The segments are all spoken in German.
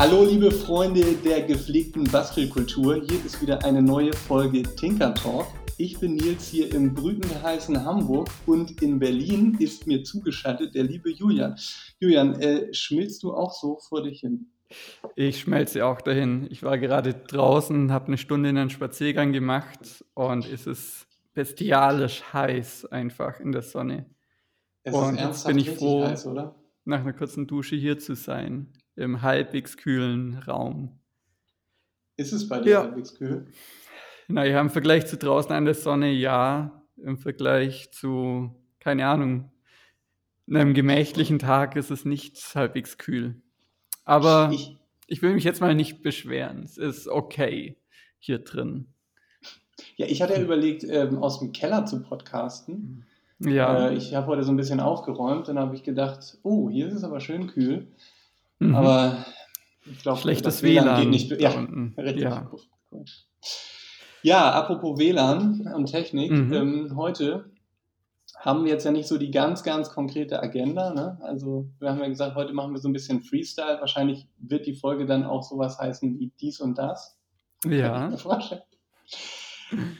Hallo liebe Freunde der gepflegten Bastelkultur, hier ist wieder eine neue Folge Tinker Talk. Ich bin Nils hier im brütengeheißen Hamburg und in Berlin ist mir zugeschaltet der liebe Julian. Julian, äh, schmilzt du auch so vor dich hin? Ich schmelze auch dahin. Ich war gerade draußen, habe eine Stunde einen Spaziergang gemacht und es ist bestialisch heiß einfach in der Sonne. Es Und ist jetzt bin ich froh, heiß, nach einer kurzen Dusche hier zu sein, im halbwegs kühlen Raum. Ist es bei dir Ja, halbwegs kühl? naja, im Vergleich zu draußen an der Sonne, ja. Im Vergleich zu, keine Ahnung, einem gemächlichen Tag ist es nicht halbwegs kühl. Aber Ich, ich will mich jetzt mal nicht beschweren. Es ist okay hier drin. ja, ich hatte ja überlegt, ähm, aus dem Keller zu podcasten. Ja. Äh, ich habe heute so ein bisschen aufgeräumt, dann habe ich gedacht, oh, hier ist es aber schön kühl. Mhm. Aber ich glaube, Schlechtes das WLAN geht WLAN nicht. Ja, richtig. Ja. Ja, apropos WLAN und Technik, Mhm. ähm, heute haben wir jetzt ja nicht so die ganz, ganz konkrete Agenda. Ne? Also wir haben ja gesagt, heute machen wir so ein bisschen Freestyle. Wahrscheinlich wird die Folge dann auch sowas heißen wie dies und das. Ja.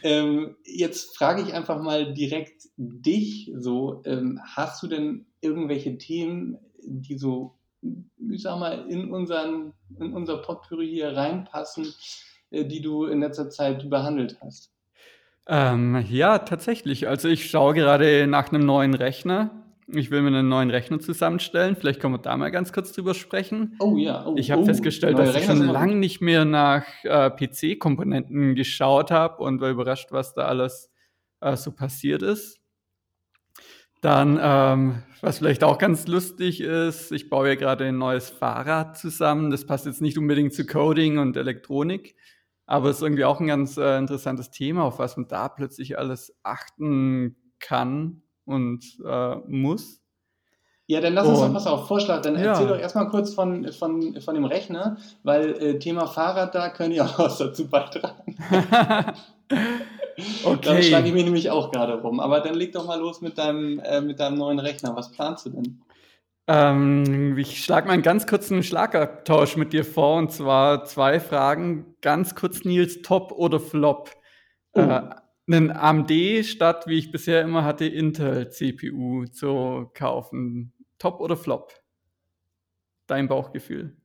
Ähm, jetzt frage ich einfach mal direkt dich so, ähm, hast du denn irgendwelche Themen, die so, ich sag mal, in, unseren, in unser Potpourri hier reinpassen, äh, die du in letzter Zeit behandelt hast? Ähm, ja, tatsächlich. Also ich schaue gerade nach einem neuen Rechner. Ich will mir einen neuen Rechner zusammenstellen. Vielleicht können wir da mal ganz kurz drüber sprechen. Oh ja, oh, Ich habe oh, festgestellt, dass ich Rechner schon sind immer lange nicht mehr nach äh, PC-Komponenten geschaut habe und war überrascht, was da alles äh, so passiert ist. Dann, ähm, was vielleicht auch ganz lustig ist, ich baue ja gerade ein neues Fahrrad zusammen. Das passt jetzt nicht unbedingt zu Coding und Elektronik, aber ist irgendwie auch ein ganz äh, interessantes Thema, auf was man da plötzlich alles achten kann und äh, muss. Ja, dann lass uns doch, pass auf, Vorschlag, dann erzähl doch ja, erstmal kurz von, von, von dem Rechner, weil äh, Thema Fahrrad, da können ja auch was dazu beitragen. Da schlage ich okay. mich nämlich auch gerade rum. Aber dann leg doch mal los mit deinem, äh, mit deinem neuen Rechner. Was planst du denn? Ähm, ich schlage mal einen ganz kurzen Schlagabtausch mit dir vor, und zwar zwei Fragen. Ganz kurz, Nils, Top oder Flop? Äh, Oh, einen AMD statt, wie ich bisher immer hatte, Intel-CPU zu kaufen. Top oder Flop? Dein Bauchgefühl.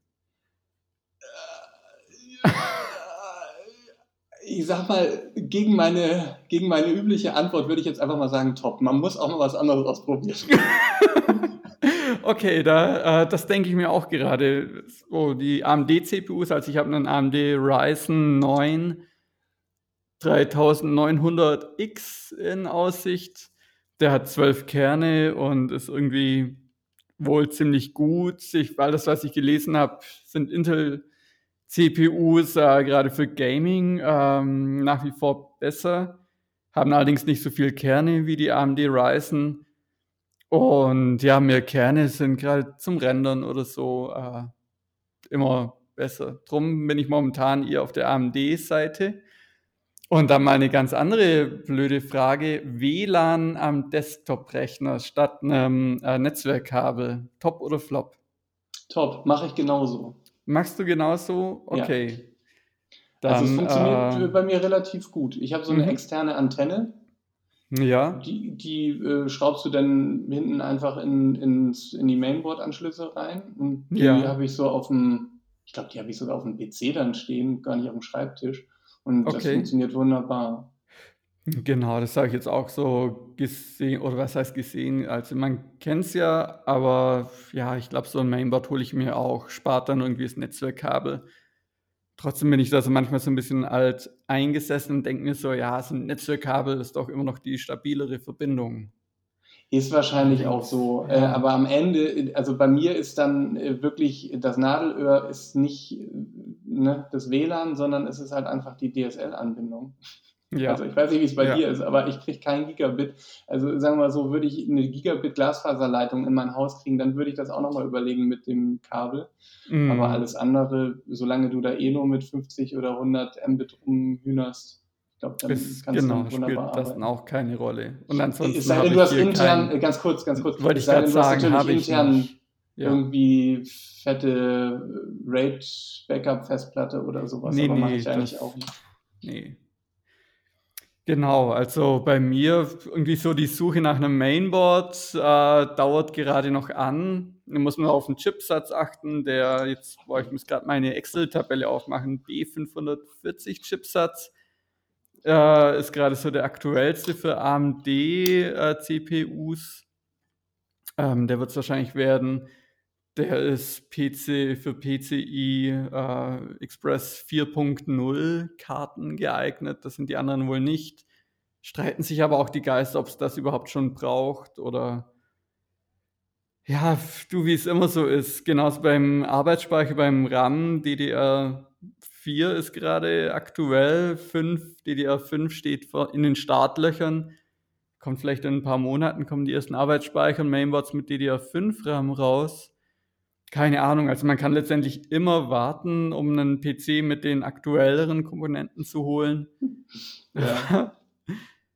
Ich sag mal, gegen meine, gegen meine übliche Antwort würde ich jetzt einfach mal sagen, top. Man muss auch mal was anderes ausprobieren. Okay, da, äh, das denke ich mir auch gerade. So, die AMD-CPUs, also ich habe einen AMD Ryzen 9 3900X in Aussicht. Der hat zwölf Kerne und ist irgendwie wohl ziemlich gut. Ich, alles, was ich gelesen habe, sind Intel-CPUs äh, gerade für Gaming ähm, nach wie vor besser, haben allerdings nicht so viel Kerne wie die AMD Ryzen. Und ja, mehr Kerne sind gerade zum Rendern oder so äh, immer besser. Drum bin ich momentan eher auf der AMD-Seite. Und dann mal eine ganz andere blöde Frage. WLAN am Desktop-Rechner statt einem äh, Netzwerkkabel. Top oder Flop? Top, mache ich genauso. Machst du genauso? Ja. Okay. Also es Dann, funktioniert äh, bei mir relativ gut. Ich habe so eine mhm. externe Antenne, ja, die, die äh, schraubst du dann hinten einfach in, ins, in die Mainboard-Anschlüsse rein. Und die ja, habe ich so auf dem, ich glaube, die habe ich sogar auf dem PC dann stehen, gar nicht auf dem Schreibtisch. Und das okay. funktioniert wunderbar. Genau, das habe ich jetzt auch so gesehen, oder was heißt gesehen? Also man kennt es ja, aber ja, ich glaube, so ein Mainboard hole ich mir auch, spart dann irgendwie das Netzwerkkabel. Trotzdem bin ich da so manchmal so ein bisschen alt eingesessen und denke mir so, ja, so ein Netzwerkkabel ist doch immer noch die stabilere Verbindung. Ist wahrscheinlich auch so. Äh, ja, aber am Ende, also bei mir ist dann äh, wirklich das Nadelöhr ist nicht äh, ne, das WLAN, sondern es ist halt einfach die DSL-Anbindung. Also ja, ich weiß nicht, wie es bei dir ja. ist, aber ich kriege kein Gigabit. Also sagen wir mal so, würde ich eine Gigabit-Glasfaserleitung in mein Haus kriegen, dann würde ich das auch nochmal überlegen mit dem Kabel. Aber Mm. alles andere, solange du da eh nur mit 50 oder 100 Mbit rumhühnerst, ich glaube, dann Ist, kannst du genau, damit wunderbar spielt das arbeiten. auch keine Rolle. Und Es ansonsten sei denn, habe du hast intern, äh, kein, ganz kurz, ganz kurz, wollte es ich sei gerade du sagen, habe ich intern ja. irgendwie fette RAID-Backup-Festplatte oder sowas, nee, aber nee, mache ich eigentlich das, auch nicht. Nee. Genau, also bei mir irgendwie so die Suche nach einem Mainboard äh, dauert gerade noch an. Da muss man auf den Chipsatz achten, der jetzt, boah, ich muss gerade meine Excel-Tabelle aufmachen, B540 Chipsatz äh, ist gerade so der aktuellste für AMD äh. Ähm, der wird es wahrscheinlich werden. Der ist PC für PCI äh, Express 4.0 Karten geeignet. Das sind die anderen wohl nicht. Streiten sich aber auch die Geister, ob es das überhaupt schon braucht oder ja, du, wie es immer so ist. Genauso beim Arbeitsspeicher, beim RAM, DDR4 ist gerade aktuell, 5, DDR5 steht in den Startlöchern. Kommt vielleicht in ein paar Monaten, kommen die ersten Arbeitsspeicher und Mainboards mit DDR5 RAM raus. Keine Ahnung, also man kann letztendlich immer warten, um einen PC mit den aktuelleren Komponenten zu holen. Ja.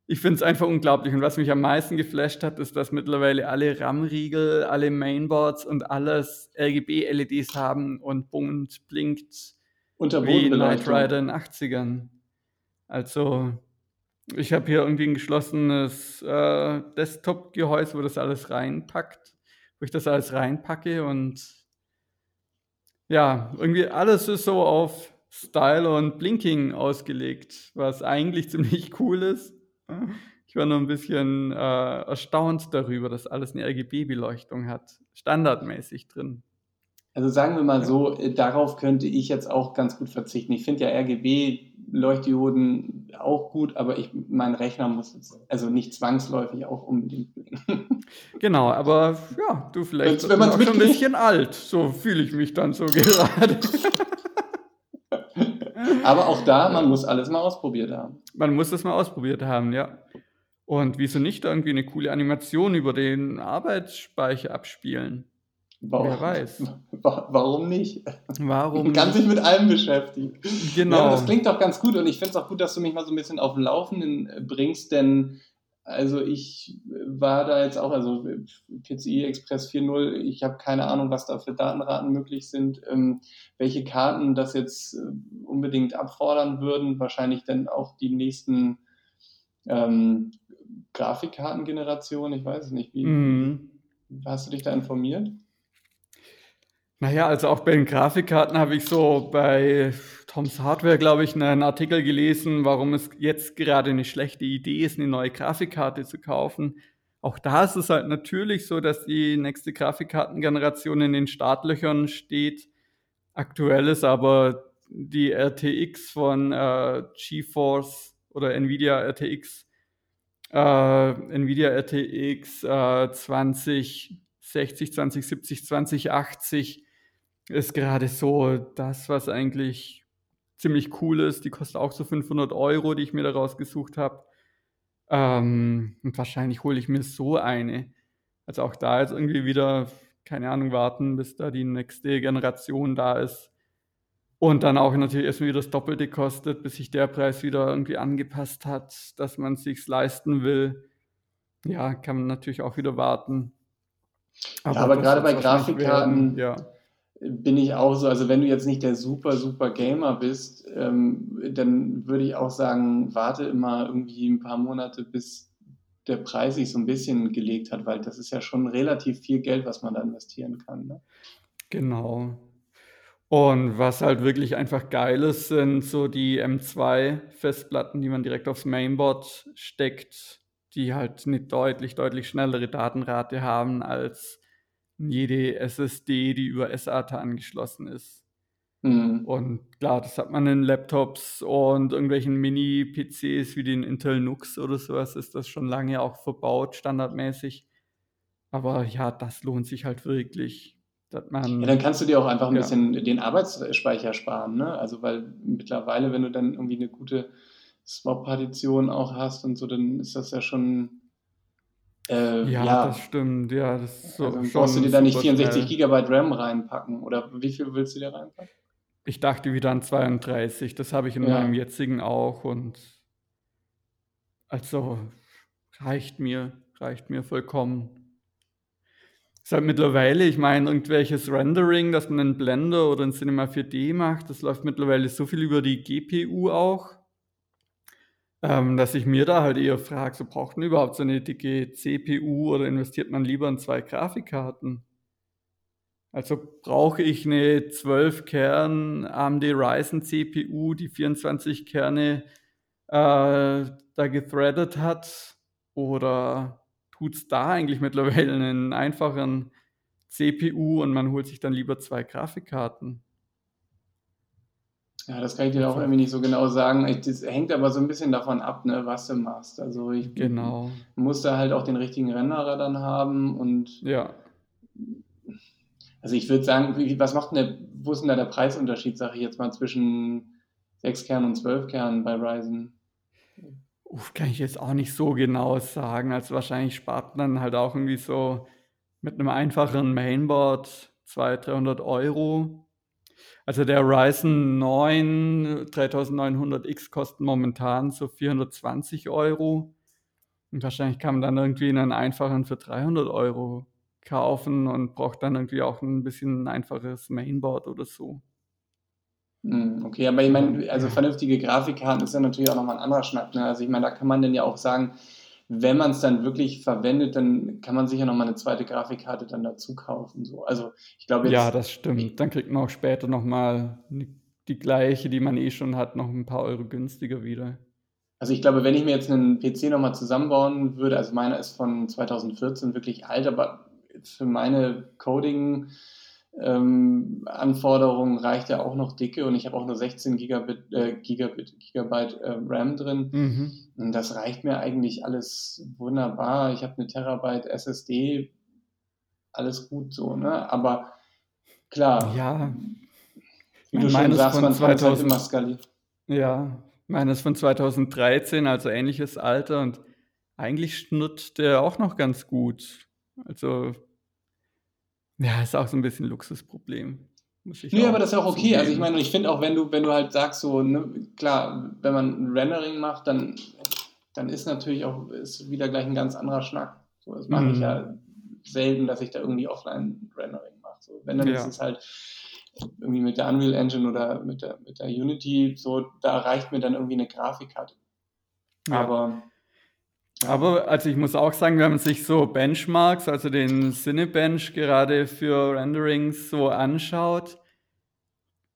Ich finde es einfach unglaublich. Und was mich am meisten geflasht hat, ist, dass mittlerweile alle RAM-Riegel, alle Mainboards und alles RGB-LEDs haben und bunt blinkt wie Knight Rider in den 80ern. Also ich habe hier irgendwie ein geschlossenes äh, Desktop-Gehäuse, wo das alles reinpackt, wo ich das alles reinpacke und ja, irgendwie alles ist so auf Style und Blinking ausgelegt, was eigentlich ziemlich cool ist. Ich war nur ein bisschen äh, erstaunt darüber, dass alles eine RGB-Beleuchtung hat, standardmäßig drin. Also sagen wir mal so, äh, darauf könnte ich jetzt auch ganz gut verzichten. Ich finde ja RGB-Leuchtdioden auch gut, aber ich, mein Rechner muss jetzt also nicht zwangsläufig auch unbedingt blinken. Genau, aber ja, du vielleicht wenn man schon ein bisschen alt. So fühle ich mich dann so gerade. aber auch da, man muss alles mal ausprobiert haben. Man muss das mal ausprobiert haben, ja. Und wieso nicht irgendwie eine coole Animation über den Arbeitsspeicher abspielen? Warum, Wer weiß. Warum nicht? Warum? Man kann sich mit allem beschäftigen. Genau. Ja, das klingt doch ganz gut und ich finde es auch gut, dass du mich mal so ein bisschen auf den Laufenden äh, bringst, denn also ich war da jetzt auch, also PCI Express 4.0, ich habe keine Ahnung, was da für Datenraten möglich sind, ähm, welche Karten das jetzt äh, unbedingt abfordern würden, wahrscheinlich dann auch die nächsten ähm, Grafikkartengenerationen, ich weiß es nicht, wie, mhm. hast du dich da informiert? Naja, also auch bei den Grafikkarten habe ich so bei Toms Hardware, glaube ich, einen Artikel gelesen, warum es jetzt gerade eine schlechte Idee ist, eine neue Grafikkarte zu kaufen. Auch da ist es halt natürlich so, dass die nächste Grafikkartengeneration in den Startlöchern steht. Aktuell ist aber die RTX von äh, GeForce oder Nvidia RTX, äh, Nvidia RTX äh, 2060, 2070, 2080 ist gerade so das, was eigentlich ziemlich cool ist. Die kostet auch so 500 Euro, die ich mir da rausgesucht habe. Ähm, und wahrscheinlich hole ich mir so eine. Also auch da jetzt irgendwie wieder, keine Ahnung, warten, bis da die nächste Generation da ist. Und dann auch natürlich erstmal wieder das Doppelte kostet, bis sich der Preis wieder irgendwie angepasst hat, dass man es sich leisten will. Ja, kann man natürlich auch wieder warten. Aber, ja, aber gerade bei Grafikkarten, ja bin ich auch so, also wenn du jetzt nicht der super, super Gamer bist, ähm, dann würde ich auch sagen, warte immer irgendwie ein paar Monate, bis der Preis sich so ein bisschen gelegt hat, weil das ist ja schon relativ viel Geld, was man da investieren kann. Ne? Genau. Und was halt wirklich einfach geil ist, sind so die M2-Festplatten, die man direkt aufs Mainboard steckt, die halt eine deutlich, deutlich schnellere Datenrate haben als jede SSD, die über SATA angeschlossen ist. Mhm. Und klar, das hat man in Laptops und irgendwelchen Mini-PCs wie den Intel Nux oder sowas, ist das schon lange auch verbaut, standardmäßig. Aber ja, das lohnt sich halt wirklich. Man, ja, dann kannst du dir auch einfach ein ja. bisschen den Arbeitsspeicher sparen, ne? Also, weil mittlerweile, wenn du dann irgendwie eine gute Swap-Partition auch hast und so, dann ist das ja schon äh, ja, ja, das stimmt. Ja, das so, also brauchst du dir da nicht 64 schnell. GB RAM reinpacken? Oder wie viel willst du dir reinpacken? Ich dachte wieder an 32. Das habe ich in ja. meinem jetzigen auch. Und also reicht mir, reicht mir vollkommen. ist halt mittlerweile, ich meine, irgendwelches Rendering, dass man einen Blender oder ein Cinema 4D macht, das läuft mittlerweile so viel über die GPU auch, ähm, dass ich mir da halt eher frage, so braucht man überhaupt so eine dicke CPU oder investiert man lieber in zwei Grafikkarten? Also brauche ich eine 12 Kern AMD Ryzen CPU, die 24 Kerne äh, da gethreadet hat? Oder tut es da eigentlich mittlerweile einen einfachen CPU und man holt sich dann lieber zwei Grafikkarten? Ja, das kann ich dir auch irgendwie nicht so genau sagen. Das hängt aber so ein bisschen davon ab, ne, was du machst. Also ich Genau. muss da halt auch den richtigen Renderer dann haben und Ja. also ich würde sagen, was macht denn der, wo ist denn da der Preisunterschied, sage ich jetzt mal, zwischen 6 Kern und 12 Kern bei Ryzen? Uff, kann ich jetzt auch nicht so genau sagen. Also wahrscheinlich spart man halt auch irgendwie so mit einem einfachen Mainboard 200, 300 Euro. Also der Ryzen 9 3900X kostet momentan so 420 Euro. Und wahrscheinlich kann man dann irgendwie einen einfachen für 300 Euro kaufen und braucht dann irgendwie auch ein bisschen ein einfaches Mainboard oder so. Hm, okay, aber ich meine, also vernünftige Grafikkarten ist ja natürlich auch nochmal ein anderer Schnack. Ne? Also ich meine, da kann man dann ja auch sagen, wenn man es dann wirklich verwendet, dann kann man sich ja nochmal eine zweite Grafikkarte dann dazu kaufen. So. Also ich glaube jetzt. Ja, das stimmt. Dann kriegt man auch später nochmal die gleiche, die man eh schon hat, noch ein paar Euro günstiger wieder. Also ich glaube, wenn ich mir jetzt einen PC nochmal zusammenbauen würde, also meiner ist von 2014 wirklich alt, aber für meine Coding ähm, Anforderungen reicht ja auch noch dicke und ich habe auch nur 16 Gigabit, äh, Gigabit Gigabyte äh, RAM drin. Mhm. Und das reicht mir eigentlich alles wunderbar. Ich habe eine Terabyte SSD, alles gut so, ne? Aber klar, Ja, wie du schon sagst, von man kann es halt 2000 immer skalieren. ja. Meines von 2013, also ähnliches Alter und eigentlich schnurrt der auch noch ganz gut. Also, ja, ist auch so ein bisschen Luxusproblem, muss ich Nee, aber das ist auch okay. Also ich meine, ich finde auch, wenn du, wenn du halt sagst, so, ne, klar, wenn man ein Rendering macht, dann, dann ist natürlich auch ist wieder gleich ein ganz anderer Schnack. So, das mache ich Mhm. ja selten, dass ich da irgendwie Offline-Rendering mache. So, wenn, dann Ja. ist es halt irgendwie mit der Unreal Engine oder mit der, mit der Unity, so, da reicht mir dann irgendwie eine Grafikkarte. Ja. Aber Aber also ich muss auch sagen, wenn man sich so Benchmarks, also den Cinebench gerade für Renderings so anschaut,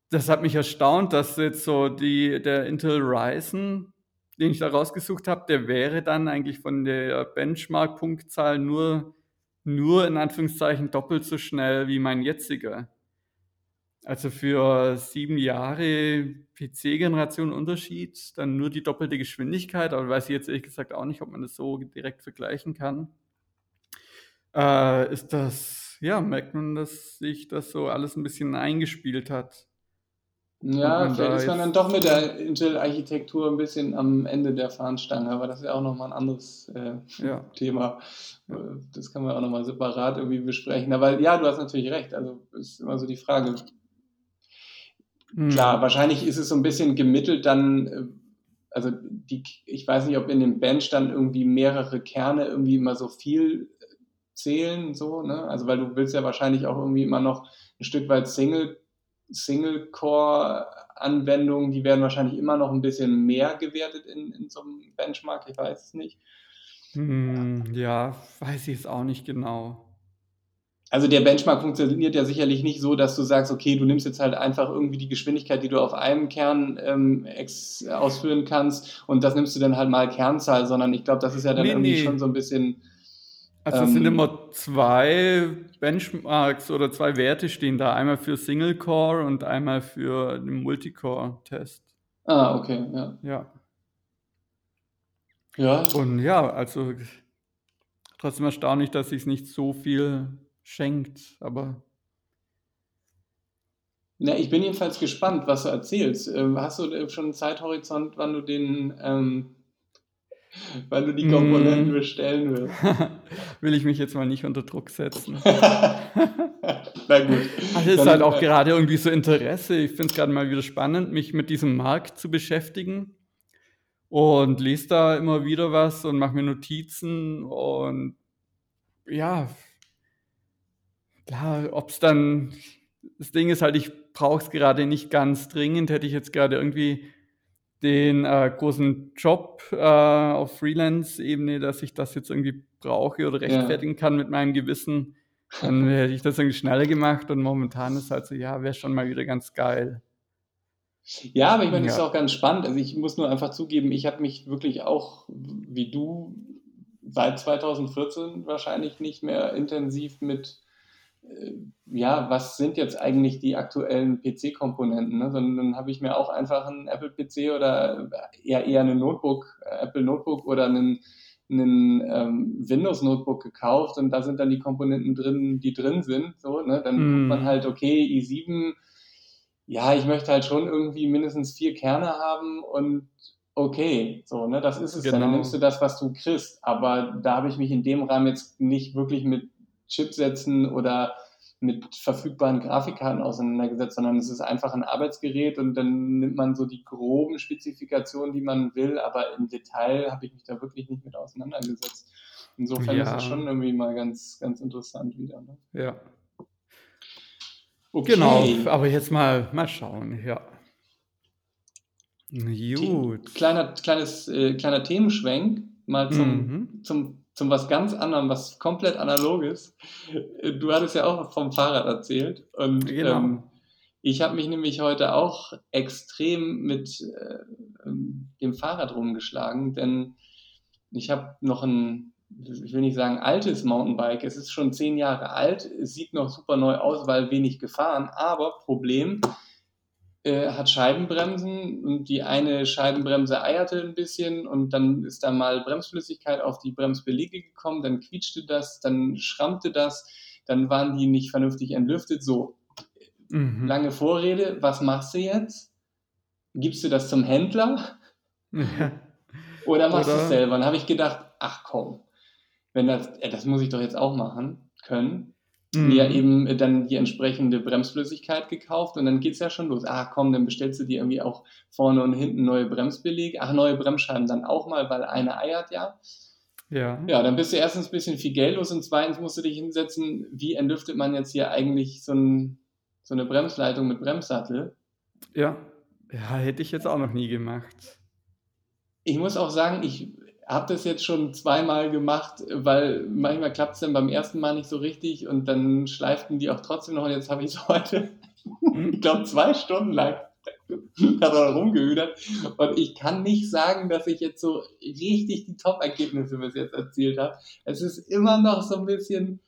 das hat mich erstaunt, dass jetzt so die, der Intel Ryzen, den ich da rausgesucht habe, der wäre dann eigentlich von der Benchmark-Punktzahl nur, nur in Anführungszeichen doppelt so schnell wie mein jetziger. Also für sieben Jahre PC-Generation Unterschied, dann nur die doppelte Geschwindigkeit, aber weiß ich jetzt ehrlich gesagt auch nicht, ob man das so direkt vergleichen kann. Äh, ist das, ja, merkt man, dass sich das so alles ein bisschen eingespielt hat. ja, vielleicht ist man dann doch mit der Intel-Architektur ein bisschen am Ende der Fahnenstange, aber das ist ja auch nochmal ein anderes äh, Ja. Thema. Das kann man auch nochmal separat irgendwie besprechen. Aber ja, du hast natürlich recht. Also ist immer so die Frage. Klar, Hm. wahrscheinlich ist es so ein bisschen gemittelt dann, äh, also die, ich weiß nicht, ob in dem Bench dann irgendwie mehrere Kerne irgendwie immer so viel zählen, so, ne? Also weil du willst ja wahrscheinlich auch irgendwie immer noch ein Stück weit Single, Single-Core-Anwendungen, die werden wahrscheinlich immer noch ein bisschen mehr gewertet in, in so einem Benchmark, ich weiß es nicht. Hm, ja, weiß ich es auch nicht genau. Also der Benchmark funktioniert ja sicherlich nicht so, dass du sagst, okay, du nimmst jetzt halt einfach irgendwie die Geschwindigkeit, die du auf einem Kern ähm, ausführen kannst und das nimmst du dann halt mal Kernzahl, sondern ich glaube, das ist ja dann Nee, irgendwie nee. schon so ein bisschen, Also es sind Ähm, immer zwei Benchmarks oder zwei Werte stehen da. Einmal für Single Core und einmal für den Multicore-Test. ah, okay, ja. Ja. Ja, Und ja, also trotzdem erstaunlich, dass sich nicht so viel schenkt. Aber Na, ich bin jedenfalls gespannt, was du erzählst. Ähm, hast du äh, schon einen Zeithorizont, wann du den, ähm, wann du die Mm. Komponenten bestellen wirst? will ich mich jetzt mal nicht unter Druck setzen. Na gut. Also ist Dann, halt auch äh, gerade irgendwie so Interesse. Ich finde es gerade mal wieder spannend, mich mit diesem Markt zu beschäftigen. Und lese da immer wieder was und mache mir Notizen. Und ja, ja, ob es dann, das Ding ist halt, ich brauche es gerade nicht ganz dringend. Hätte ich jetzt gerade irgendwie den äh, großen Job äh, auf Freelance-Ebene, dass ich das jetzt irgendwie brauche oder rechtfertigen ja. kann mit meinem Gewissen, dann hätte ich das irgendwie schneller gemacht und momentan ist halt so, ja, wäre schon mal wieder ganz geil. Ja, aber ich meine, das ist auch ganz spannend. Also ich muss nur einfach zugeben, ich habe mich wirklich auch, wie du, seit 2014 wahrscheinlich nicht mehr intensiv mit, ja, was sind jetzt eigentlich die aktuellen PC-Komponenten, ne? sondern dann habe ich mir auch einfach einen Apple-PC oder eher, eher einen Notebook, äh, Apple Notebook oder einen, einen ähm, Windows-Notebook gekauft und da sind dann die Komponenten drin, die drin sind. So, ne? Dann mm. guckt man halt, okay, i7 ja, ich möchte halt schon irgendwie mindestens vier Kerne haben und okay, so, ne, das ist es genau. Dann nimmst du das, was du kriegst. Aber da habe ich mich in dem Rahmen jetzt nicht wirklich mit Chipsätzen oder mit verfügbaren Grafikkarten auseinandergesetzt, sondern es ist einfach ein Arbeitsgerät und dann nimmt man so die groben Spezifikationen, die man will, aber im Detail habe ich mich da wirklich nicht mit auseinandergesetzt. Insofern ja. ist es schon irgendwie mal ganz, ganz interessant wieder. Ne? Ja, Okay. Genau, aber jetzt mal, mal schauen, ja. Gut. Kleiner, kleines, äh, kleiner Themenschwenk, mal zum, mhm. zum, zum was ganz anderem, was komplett analoges. Du hattest ja auch vom Fahrrad erzählt und genau. ähm, ich habe mich nämlich heute auch extrem mit äh, ähm, dem Fahrrad rumgeschlagen, denn ich habe noch ein ich will nicht sagen altes Mountainbike, es ist schon zehn Jahre alt, es sieht noch super neu aus, weil wenig gefahren, aber Problem, äh, hat Scheibenbremsen und die eine Scheibenbremse eierte ein bisschen und dann ist da mal Bremsflüssigkeit auf die Bremsbeläge gekommen, dann quietschte das, dann schrammte das, dann waren die nicht vernünftig entlüftet. So, mhm. lange Vorrede, was machst du jetzt? Gibst du das zum Händler? Oder machst du es selber? Dann habe ich gedacht, ach komm, wenn das, äh, das muss ich doch jetzt auch machen können, mhm. ja eben dann die entsprechende Bremsflüssigkeit gekauft und dann geht es ja schon los. Ah, komm, dann bestellst du dir irgendwie auch vorne und hinten neue Bremsbeläge. Ach, neue Bremsscheiben dann auch mal, weil eine eiert ja. Ja. Ja, dann bist du erstens ein bisschen viel Geld los und zweitens musst du dich hinsetzen, wie entlüftet man jetzt hier eigentlich so, ein, so eine Bremsleitung mit Bremssattel? Ja. Ja, hätte ich jetzt auch noch nie gemacht. Ich muss auch sagen, ich habe das jetzt schon zweimal gemacht, weil manchmal klappt es dann beim ersten Mal nicht so richtig und dann schleiften die auch trotzdem noch und jetzt habe ich es heute, ich glaube, zwei Stunden lang da rumgehüdert und ich kann nicht sagen, dass ich jetzt so richtig die Top-Ergebnisse bis jetzt erzielt habe. Es ist immer noch so ein bisschen,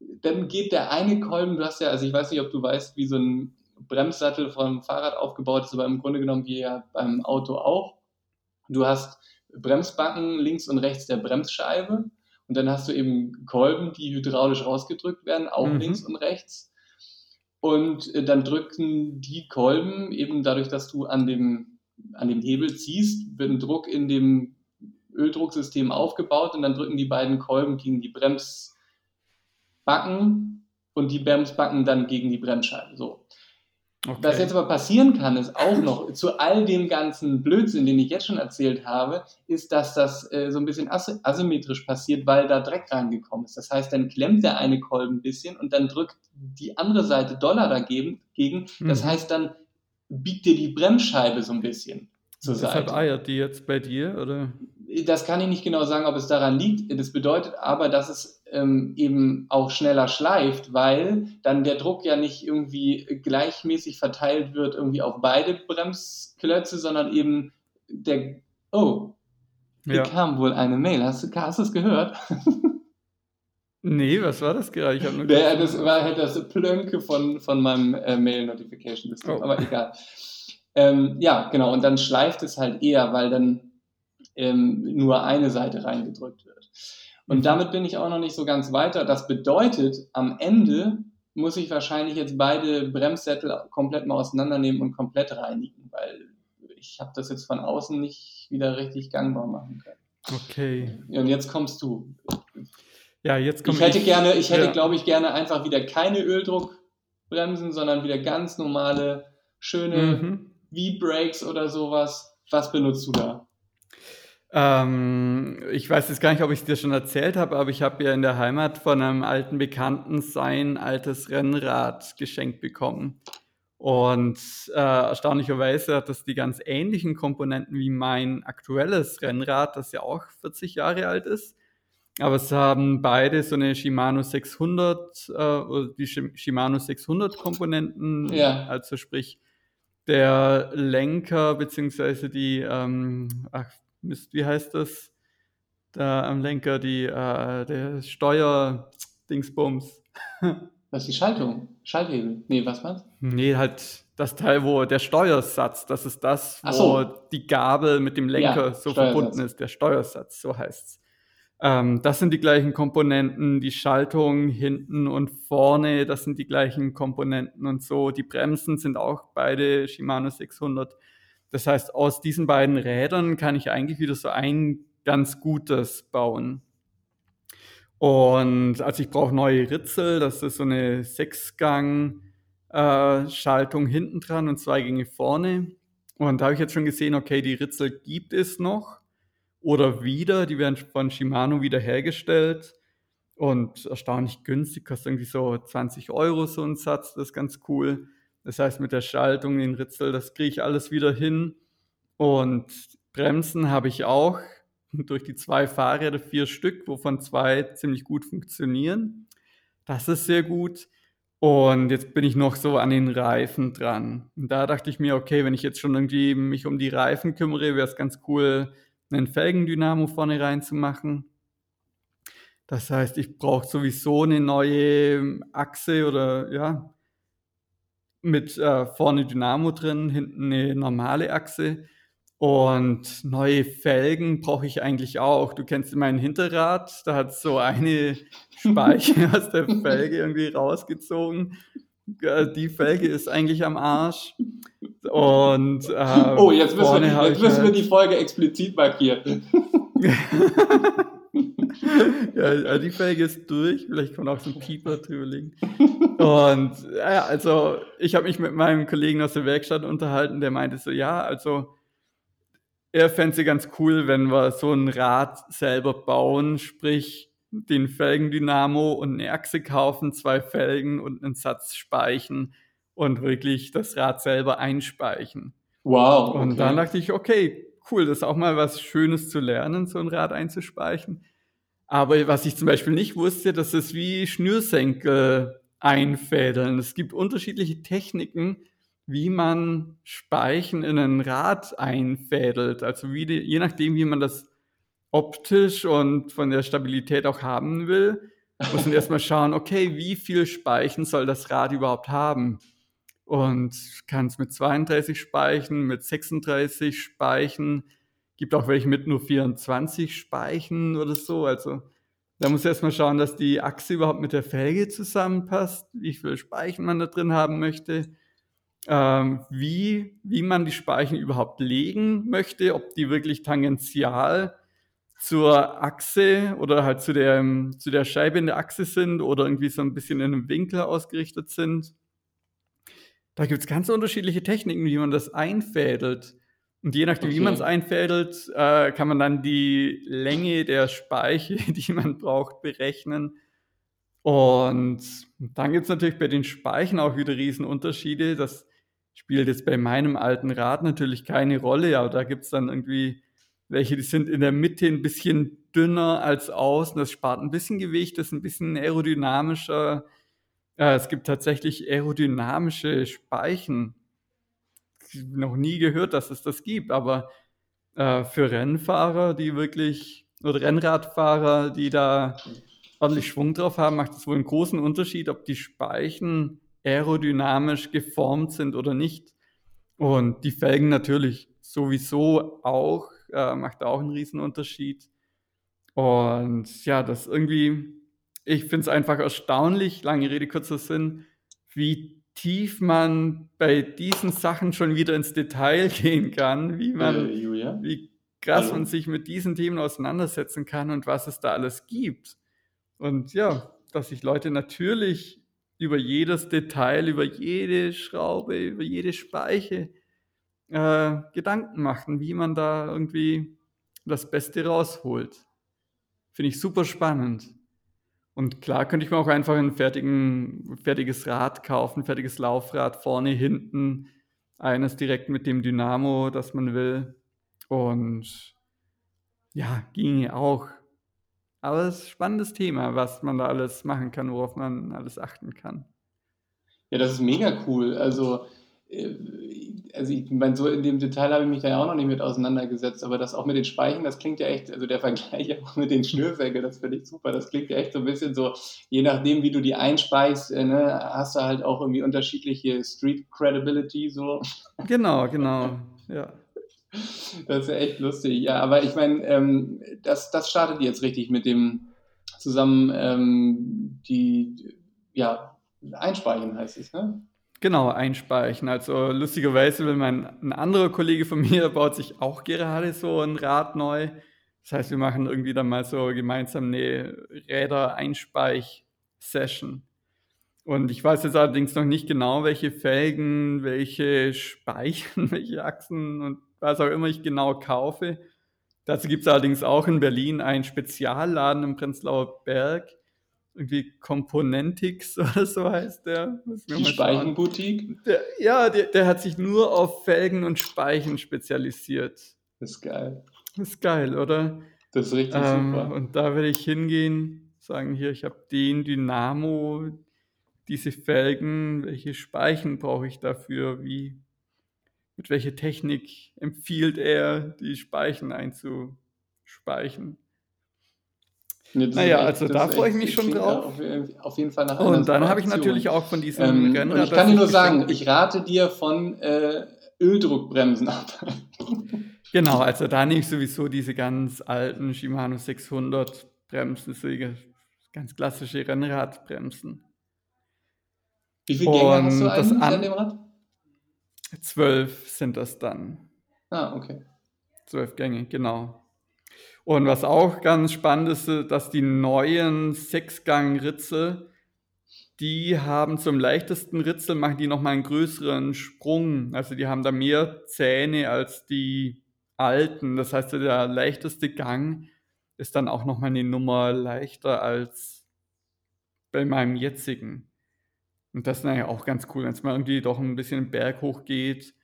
dann geht der eine Kolben, du hast ja, also ich weiß nicht, ob du weißt, wie so ein Bremssattel vom Fahrrad aufgebaut ist, aber im Grunde genommen wie ja beim Auto auch. Du hast Bremsbacken links und rechts der Bremsscheibe. Und dann hast du eben Kolben, die hydraulisch rausgedrückt werden, auch mhm. links und rechts. Und äh, dann drücken die Kolben eben dadurch, dass du an dem, an dem Hebel ziehst, wird ein Druck in dem Öldrucksystem aufgebaut und dann drücken die beiden Kolben gegen die Bremsbacken und die Bremsbacken dann gegen die Bremsscheibe. So. Okay. Was jetzt aber passieren kann, ist auch noch, zu all dem ganzen Blödsinn, den ich jetzt schon erzählt habe, ist, dass das äh, so ein bisschen as asymmetrisch passiert, weil da Dreck reingekommen ist. Das heißt, dann klemmt der eine Kolben ein bisschen und dann drückt die andere Seite Dollar dagegen. Das mhm. heißt, dann biegt dir die Bremsscheibe so ein bisschen zur Deshalb Seite. eiert die jetzt bei dir, oder? Das kann ich nicht genau sagen, ob es daran liegt. Das bedeutet aber, dass es ähm, eben auch schneller schleift, weil dann der Druck ja nicht irgendwie gleichmäßig verteilt wird irgendwie auf beide Bremsklötze, sondern eben der, oh, hier ja. kam wohl eine Mail. Hast du, hast du es gehört? Nee, was war das gerade? Ich nur der, das war halt das Plönke von, von meinem äh, Mail-Notification-System, oh. aber egal. Ähm, ja, genau, und dann schleift es halt eher, weil dann ähm, nur eine Seite reingedrückt wird. Und damit bin ich auch noch nicht so ganz weiter. Das bedeutet, am Ende muss ich wahrscheinlich jetzt beide Bremssättel komplett mal auseinandernehmen und komplett reinigen, weil ich habe das jetzt von außen nicht wieder richtig gangbar machen können. Okay. Und jetzt kommst du. Ja, jetzt komme ich. Hätte ich, gerne, ich hätte, ja. glaube ich, gerne einfach wieder keine Öldruckbremsen, sondern wieder ganz normale, schöne mhm. V-Brakes oder sowas. Was benutzt du da? Ähm, ich weiß jetzt gar nicht, ob ich's dir schon erzählt habe, aber ich habe ja in der Heimat von einem alten Bekannten sein altes Rennrad geschenkt bekommen. Und, äh, erstaunlicherweise hat das die ganz ähnlichen Komponenten wie mein aktuelles Rennrad, das ja auch 40 Jahre alt ist. Aber es haben beide so eine Shimano 600, äh, oder die Shimano 600 Komponenten. Ja. Also sprich, der Lenker beziehungsweise die, ähm, ach Mist, wie heißt das? Da am Lenker die, äh, der Steuer-Dingsbums. Was ist die Schaltung? Schalthebel? Nee, was war's? Nee, halt das Teil, wo der Steuersatz, das ist das, wo so. die Gabel mit dem Lenker Ja, so verbunden ist, der Steuersatz, so heißt's. Ähm, das sind die gleichen Komponenten, die Schaltung hinten und vorne, das sind die gleichen Komponenten und so. Die Bremsen sind auch beide Shimano 600. Das heißt, aus diesen beiden Rädern kann ich eigentlich wieder so ein ganz gutes bauen. Und also ich brauche neue Ritzel, das ist so eine Sechsgang äh, hinten dran und zwei Gänge vorne. Und da habe ich jetzt schon gesehen, okay, die Ritzel gibt es noch oder wieder, die werden von Shimano wieder hergestellt und erstaunlich günstig, kostet irgendwie so 20 Euro so ein Satz, das ist ganz cool. Das heißt, mit der Schaltung, den Ritzel, das kriege ich alles wieder hin. Und Bremsen habe ich auch durch die zwei Fahrräder vier Stück, wovon zwei ziemlich gut funktionieren. Das ist sehr gut. Und jetzt bin ich noch so an den Reifen dran. Und da dachte ich mir, okay, wenn ich jetzt schon irgendwie mich um die Reifen kümmere, wäre es ganz cool, einen Felgendynamo vorne reinzumachen. Das heißt, ich brauche sowieso eine neue Achse oder ja, mit äh, vorne Dynamo drin, hinten eine normale Achse. Und neue Felgen brauche ich eigentlich auch. Du kennst mein Hinterrad, da hat so eine Speiche aus der Felge irgendwie rausgezogen. Äh, Die Felge ist eigentlich am Arsch. Und äh, Oh, jetzt müssen, wir, jetzt müssen wir halt- die Folge explizit markieren. ja, also die Felge ist durch, vielleicht kann man auch so ein Pieper drüber legen. Und ja, also ich habe mich mit meinem Kollegen aus der Werkstatt unterhalten, der meinte so, ja, also er fände es ganz cool, wenn wir so ein Rad selber bauen, sprich den Felgendynamo und eine Achse kaufen, zwei Felgen und einen Satz speichen und wirklich das Rad selber einspeichen. Wow. Okay. Und dann dachte ich, okay, cool, das ist auch mal was Schönes zu lernen, so ein Rad einzuspeichen. Aber was ich zum Beispiel nicht wusste, das ist wie Schnürsenkel einfädeln. Es gibt unterschiedliche Techniken, wie man Speichen in ein Rad einfädelt. Also die, je nachdem, wie man das optisch und von der Stabilität auch haben will, muss man erstmal schauen, okay, wie viel Speichen soll das Rad überhaupt haben? Und kann es mit 32 Speichen, mit 36 Speichen, gibt auch welche mit nur 24 Speichen oder so. Also da muss erstmal schauen, dass die Achse überhaupt mit der Felge zusammenpasst, wie viel Speichen man da drin haben möchte, ähm, wie, wie man die Speichen überhaupt legen möchte, ob die wirklich tangential zur Achse oder halt zu der, zu der Scheibe in der Achse sind oder irgendwie so ein bisschen in einem Winkel ausgerichtet sind. Da gibt es ganz unterschiedliche Techniken, wie man das einfädelt. Und je nachdem, wie Okay. man es einfädelt, äh, kann man dann die Länge der Speiche, die man braucht, berechnen. Und dann gibt es natürlich bei den Speichen auch wieder Riesenunterschiede. Das spielt jetzt bei meinem alten Rad natürlich keine Rolle, aber da gibt es dann irgendwie welche, die sind in der Mitte ein bisschen dünner als außen. Das spart ein bisschen Gewicht, das ist ein bisschen aerodynamischer. Äh, es gibt tatsächlich aerodynamische Speichen. Noch nie gehört, dass es das gibt, aber äh, für Rennfahrer, die wirklich, oder Rennradfahrer, die da ordentlich Schwung drauf haben, macht es wohl einen großen Unterschied, ob die Speichen aerodynamisch geformt sind oder nicht. Und die Felgen natürlich sowieso auch, äh, macht auch einen riesen Unterschied. Und ja, das irgendwie, ich finde es einfach erstaunlich, lange Rede, kurzer Sinn, wie tief man bei diesen Sachen schon wieder ins Detail gehen kann, wie man äh, wie krass Hallo? man sich mit diesen Themen auseinandersetzen kann und was es da alles gibt. Und ja, dass sich Leute natürlich über jedes Detail, über jede Schraube, über jede Speiche äh, Gedanken machen, wie man da irgendwie das Beste rausholt. Finde ich super spannend. Und klar könnte ich mir auch einfach ein fertigen, fertiges Rad kaufen, fertiges Laufrad, vorne, hinten, eines direkt mit dem Dynamo, das man will. Und ja, ginge auch. Aber es ist ein spannendes Thema, was man da alles machen kann, worauf man alles achten kann. Ja, das ist mega cool. Also, also ich meine, so in dem Detail habe ich mich da ja auch noch nicht mit auseinandergesetzt, aber das auch mit den Speichen, das klingt ja echt, also der Vergleich auch mit den Schnürsäcke, das finde ich super. Das klingt ja echt so ein bisschen so, je nachdem, wie du die einspeichst, äh, ne, hast du halt auch irgendwie unterschiedliche Street Credibility so. Genau, genau, ja. Das ist ja echt lustig. Ja, aber ich meine, ähm, das, das startet jetzt richtig mit dem zusammen ähm, die, ja, einspeichen heißt es, ne? Genau, einspeichen. Also lustigerweise will mein ein anderer Kollege von mir baut sich auch gerade so ein Rad neu. Das heißt, wir machen irgendwie dann mal so gemeinsam eine Räder-Einspeich-Session. Und ich weiß jetzt allerdings noch nicht genau, welche Felgen, welche Speichen, welche Achsen und was auch immer ich genau kaufe. Dazu gibt es allerdings auch in Berlin einen Spezialladen im Prenzlauer Berg, irgendwie Componentix oder so heißt der. Die Speichenboutique? Der, ja, der, der hat sich nur auf Felgen und Speichen spezialisiert. Das ist geil. Das ist geil, oder? Das ist richtig ähm, super. Und da werde ich hingehen, sagen hier, ich habe den Dynamo, diese Felgen, welche Speichen brauche ich dafür, wie, mit welcher Technik empfiehlt er, die Speichen einzuspeichen. Nee, naja, echt, also da freue ich mich schon drauf. Auf, jeden Fall nach Und dann habe ich natürlich auch von diesem ähm, Rennrad. ich kann dir nur sagen, ich rate dir von äh, Öldruckbremsen ab. genau, also da nehme ich sowieso diese ganz alten Shimano 600 Bremsen, so ganz klassische Rennradbremsen. Wie viele Gänge Und hast du eigentlich an dem Rad? Zwölf sind das dann. Ah, okay. Zwölf Gänge, genau. Und was auch ganz spannend ist, dass die neuen Sechsgang-Ritze, die haben zum leichtesten Ritzel, machen die nochmal einen größeren Sprung. Also die haben da mehr Zähne als die alten. Das heißt, der leichteste Gang ist dann auch nochmal eine Nummer leichter als bei meinem jetzigen. Und das ist eigentlich auch ganz cool, wenn es mal irgendwie doch ein bisschen den Berg hoch geht,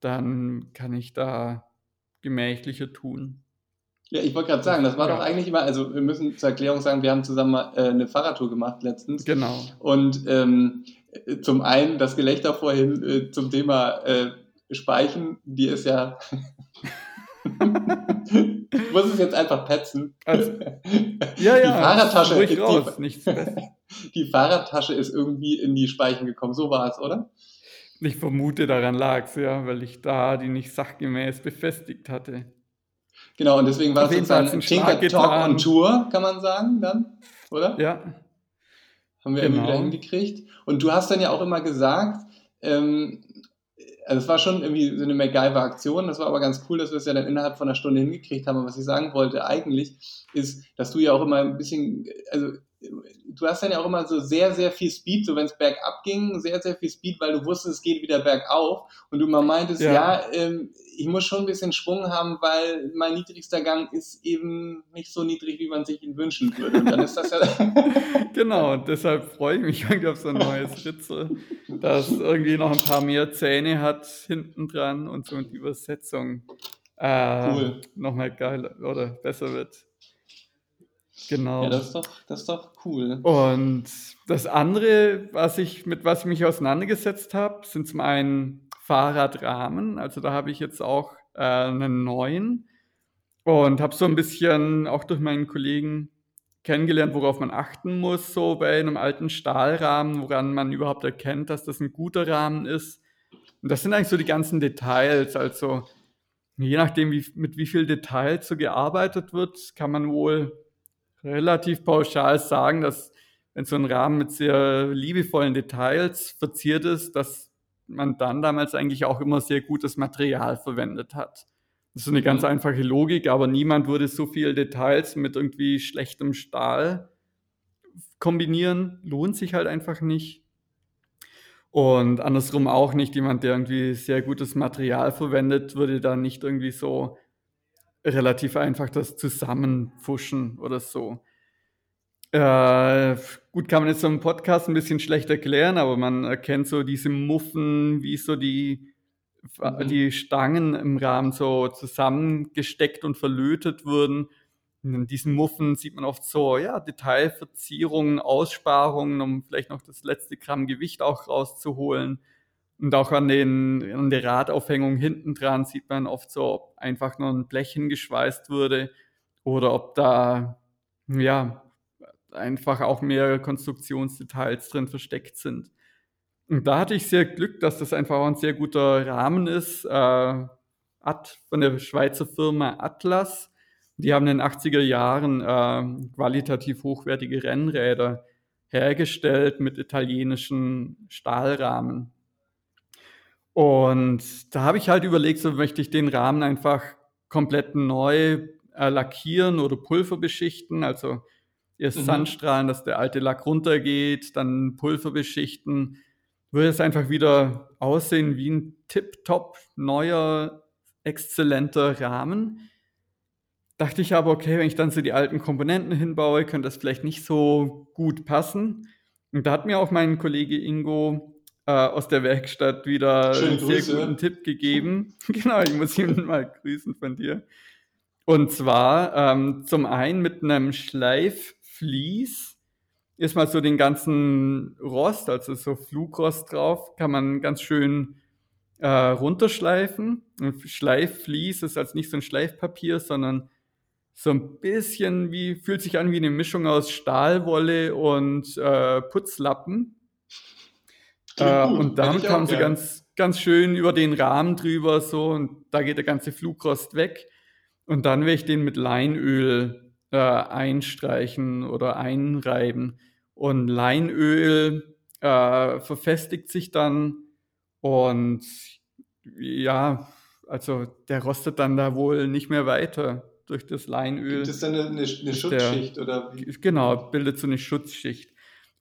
dann kann ich da gemächlicher tun. Ja, ich wollte gerade sagen, das war ja. doch eigentlich immer, also wir müssen zur Erklärung sagen, wir haben zusammen mal, äh, eine Fahrradtour gemacht letztens. Genau. Und ähm, zum einen das Gelächter vorhin äh, zum Thema äh, Speichen, die ist ja. ich muss es jetzt einfach petzen. Also, ja, ja. Die Fahrradtasche, ruhig raus, die, die Fahrradtasche ist irgendwie in die Speichen gekommen. So war es, oder? Ich vermute, daran lag es, ja, weil ich da die nicht sachgemäß befestigt hatte. Genau, und deswegen war es sozusagen ein Tinker Talk on Tour, kann man sagen, dann, oder? Ja. Haben wir genau. irgendwie wieder hingekriegt. Und du hast dann ja auch immer gesagt, ähm, also es war schon irgendwie so eine MacGyver-Aktion, das war aber ganz cool, dass wir es ja dann innerhalb von einer Stunde hingekriegt haben. Und was ich sagen wollte eigentlich, ist, dass du ja auch immer ein bisschen, also du hast dann ja auch immer so sehr, sehr viel Speed, so wenn es bergab ging, sehr, sehr viel Speed, weil du wusstest, es geht wieder bergauf und du mal meintest, ja, ja ähm, ich muss schon ein bisschen Schwung haben, weil mein niedrigster Gang ist eben nicht so niedrig, wie man sich ihn wünschen würde. Und dann ist das ja. genau, deshalb freue ich mich irgendwie auf so ein neues Ritzel, das irgendwie noch ein paar mehr Zähne hat hinten dran und so die Übersetzung äh, cool. nochmal geil oder besser wird. Genau. Ja, das ist doch, das ist doch cool. Und das andere, was ich, mit was ich mich auseinandergesetzt habe, sind zum einen Fahrradrahmen. Also da habe ich jetzt auch äh, einen neuen und habe so ein bisschen auch durch meinen Kollegen kennengelernt, worauf man achten muss, so bei einem alten Stahlrahmen, woran man überhaupt erkennt, dass das ein guter Rahmen ist. Und das sind eigentlich so die ganzen Details. Also je nachdem, wie, mit wie viel Details so gearbeitet wird, kann man wohl relativ pauschal sagen, dass wenn so ein Rahmen mit sehr liebevollen Details verziert ist, dass man dann damals eigentlich auch immer sehr gutes Material verwendet hat. Das ist eine ganz mhm. einfache Logik, aber niemand würde so viele Details mit irgendwie schlechtem Stahl kombinieren. Lohnt sich halt einfach nicht. Und andersrum auch nicht. Jemand, der irgendwie sehr gutes Material verwendet, würde dann nicht irgendwie so relativ einfach das Zusammenpfuschen oder so. Äh, gut, kann man jetzt so im Podcast ein bisschen schlecht erklären, aber man erkennt so diese Muffen, wie so die, Mhm. die Stangen im Rahmen so zusammengesteckt und verlötet wurden. Und in diesen Muffen sieht man oft so, ja, Detailverzierungen, Aussparungen, um vielleicht noch das letzte Gramm Gewicht auch rauszuholen. Und auch an, den, an der Radaufhängung hinten dran sieht man oft so, ob einfach nur ein Blech hingeschweißt wurde oder ob da, ja, einfach auch mehr Konstruktionsdetails drin versteckt sind. Und da hatte ich sehr Glück, dass das einfach auch ein sehr guter Rahmen ist. Äh, At von der Schweizer Firma Atlas. Die haben in den 80er Jahren äh, qualitativ hochwertige Rennräder hergestellt mit italienischen Stahlrahmen. Und da habe ich halt überlegt, so möchte ich den Rahmen einfach komplett neu äh, lackieren oder Pulver beschichten. Also erst Mhm. Sandstrahlen, dass der alte Lack runtergeht, dann Pulver beschichten. Würde es einfach wieder aussehen wie ein tipptopp neuer, exzellenter Rahmen. Dachte ich aber, okay, wenn ich dann so die alten Komponenten hinbaue, könnte das vielleicht nicht so gut passen. Und da hat mir auch mein Kollege Ingo äh, aus der Werkstatt wieder Schöne einen sehr Grüße. guten Tipp gegeben. genau, ich muss ihn mal grüßen von dir. Und zwar ähm, zum einen mit einem Schleifvlies erstmal so den ganzen Rost, also so Flugrost drauf, kann man ganz schön äh, runterschleifen. Und Schleifvlies ist als nicht so ein Schleifpapier, sondern so ein bisschen wie, fühlt sich an wie eine Mischung aus Stahlwolle und äh, Putzlappen. Äh, und Hätte damit ich auch kam sie gern. ganz, ganz schön über den Rahmen drüber, so, und da geht der ganze Flugrost weg. Und dann werde ich den mit Leinöl äh, einstreichen oder einreiben. Und Leinöl äh, verfestigt sich dann und ja, also der rostet dann da wohl nicht mehr weiter durch das Leinöl. Gibt es dann eine, eine, ist der, Schutzschicht oder wie? genau, bildet so eine Schutzschicht.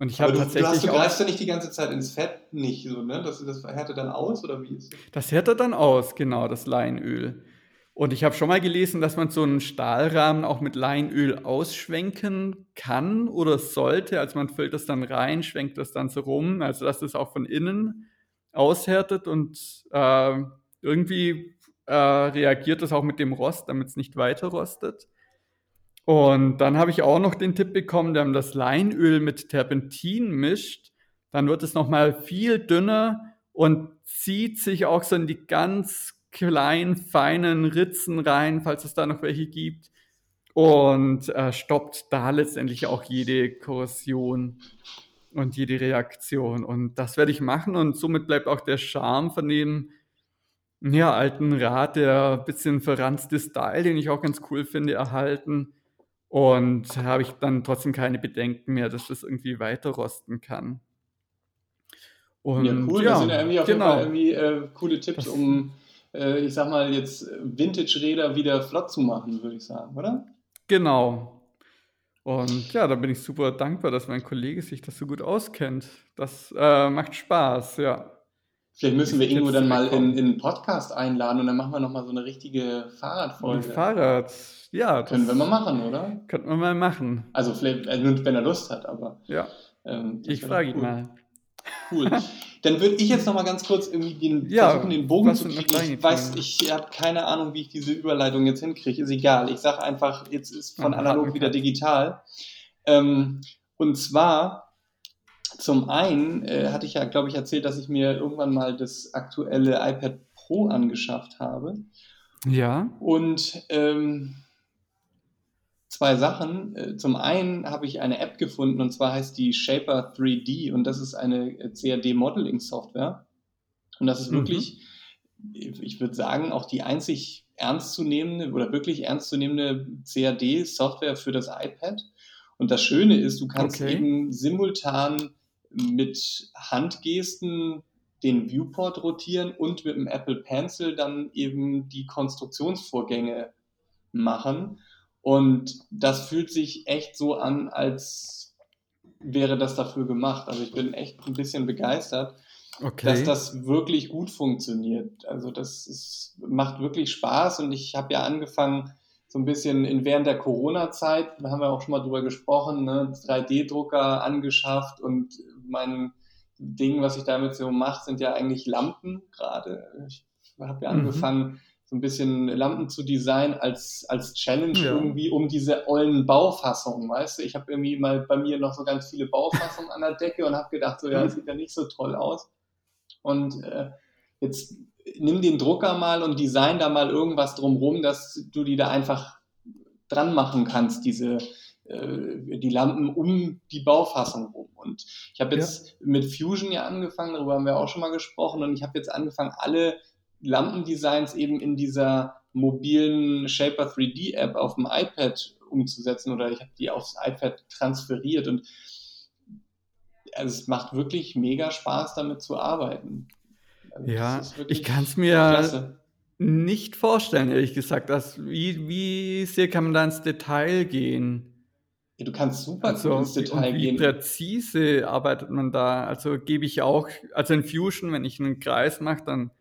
Und ich habe du, du, hast, tatsächlich du greifst ja nicht die ganze Zeit ins Fett, nicht so, ne? Das, das härtet dann aus oder wie ist das? das härtet dann aus, genau, das Leinöl. Und ich habe schon mal gelesen, dass man so einen Stahlrahmen auch mit Leinöl ausschwenken kann oder sollte. Also man füllt das dann rein, schwenkt das dann so rum, also dass das auch von innen aushärtet und äh, irgendwie äh, reagiert das auch mit dem Rost, damit es nicht weiter rostet. Und dann habe ich auch noch den Tipp bekommen, wenn man das Leinöl mit Terpentin mischt, dann wird es nochmal viel dünner und zieht sich auch so in die ganz kleinen, feinen Ritzen rein, falls es da noch welche gibt. Und äh, stoppt da letztendlich auch jede Korrosion und jede Reaktion. Und das werde ich machen und somit bleibt auch der Charme von dem ja, alten Rad, der bisschen verranzte Style, den ich auch ganz cool finde, erhalten. Und habe ich dann trotzdem keine Bedenken mehr, dass das irgendwie weiter rosten kann. Ja, Und cool. Das sind ja ja, irgendwie auf jeden Fall genau. irgendwie äh, coole Tipps, Das, um, äh, ich sag mal, jetzt Vintage-Räder wieder flott zu machen, würde ich sagen, oder? genau. Und ja, da bin ich super dankbar, dass mein Kollege sich das so gut auskennt. Das äh, macht Spaß, ja, Vielleicht müssen wir Ingo dann mal in, in einen Podcast einladen und dann machen wir nochmal so eine richtige Ein Fahrradfolge. Fahrrad, ja, Können wir mal machen, oder? könnte man mal machen. Also vielleicht, äh, wenn er Lust hat, aber Ja, ähm, ich frage ihn cool. mal. Cool. Dann würde ich jetzt nochmal ganz kurz irgendwie den, versuchen, Ja, den Bogen zu kriegen. Ich weiß, ich habe keine Ahnung, wie ich diese Überleitung jetzt hinkriege. Ist egal. Ich sage einfach, jetzt ist von analog wieder digital. Ähm, und zwar, zum einen äh, hatte ich ja, glaube ich, erzählt, dass ich mir irgendwann mal das aktuelle iPad Pro angeschafft habe. Ja, Und ähm, zwei Sachen. Äh, Zum einen habe ich eine App gefunden und zwar heißt die Shaper 3D und das ist eine äh, CAD-Modeling-Software. Und das ist mhm. wirklich, ich würde sagen, auch die einzig ernstzunehmende oder wirklich ernstzunehmende CAD-Software für das iPad. Und das Schöne ist, du kannst Okay. eben simultan mit Handgesten den Viewport rotieren und mit dem Apple Pencil dann eben die Konstruktionsvorgänge machen. Und das fühlt sich echt so an, als wäre das dafür gemacht. Also ich bin echt ein bisschen begeistert, dass Okay. das wirklich gut funktioniert. Also das ist, macht wirklich Spaß und ich habe ja angefangen, so ein bisschen in, während der Corona-Zeit, da haben wir auch schon mal drüber gesprochen, ne, 3D-Drucker angeschafft und mein Ding, was ich damit so mache, sind ja eigentlich Lampen gerade. Ich habe ja mhm. angefangen, so ein bisschen Lampen zu designen als, als Challenge ja. irgendwie um diese ollen Baufassungen, weißt du? Ich habe irgendwie mal bei mir noch so ganz viele Baufassungen an der Decke und habe gedacht, so ja, das sieht ja nicht so toll aus. Und äh, jetzt nimm den Drucker mal und design da mal irgendwas drumrum, dass du die da einfach dran machen kannst, diese die Lampen um die Baufassung rum. Und ich habe jetzt ja. mit Fusion ja angefangen, darüber haben wir auch schon mal gesprochen, und ich habe jetzt angefangen, alle Lampendesigns eben in dieser mobilen Shaper 3D App auf dem iPad umzusetzen oder ich habe die aufs iPad transferiert und also es macht wirklich mega Spaß, damit zu arbeiten. Also ja, ich kann es mir klasse. nicht vorstellen, ehrlich gesagt. Dass, wie, wie sehr kann man da ins Detail gehen? Du kannst super also, ins Detail wie gehen. Wie präzise arbeitet man da? Also gebe ich auch, also in Fusion, wenn ich einen Kreis mache, dann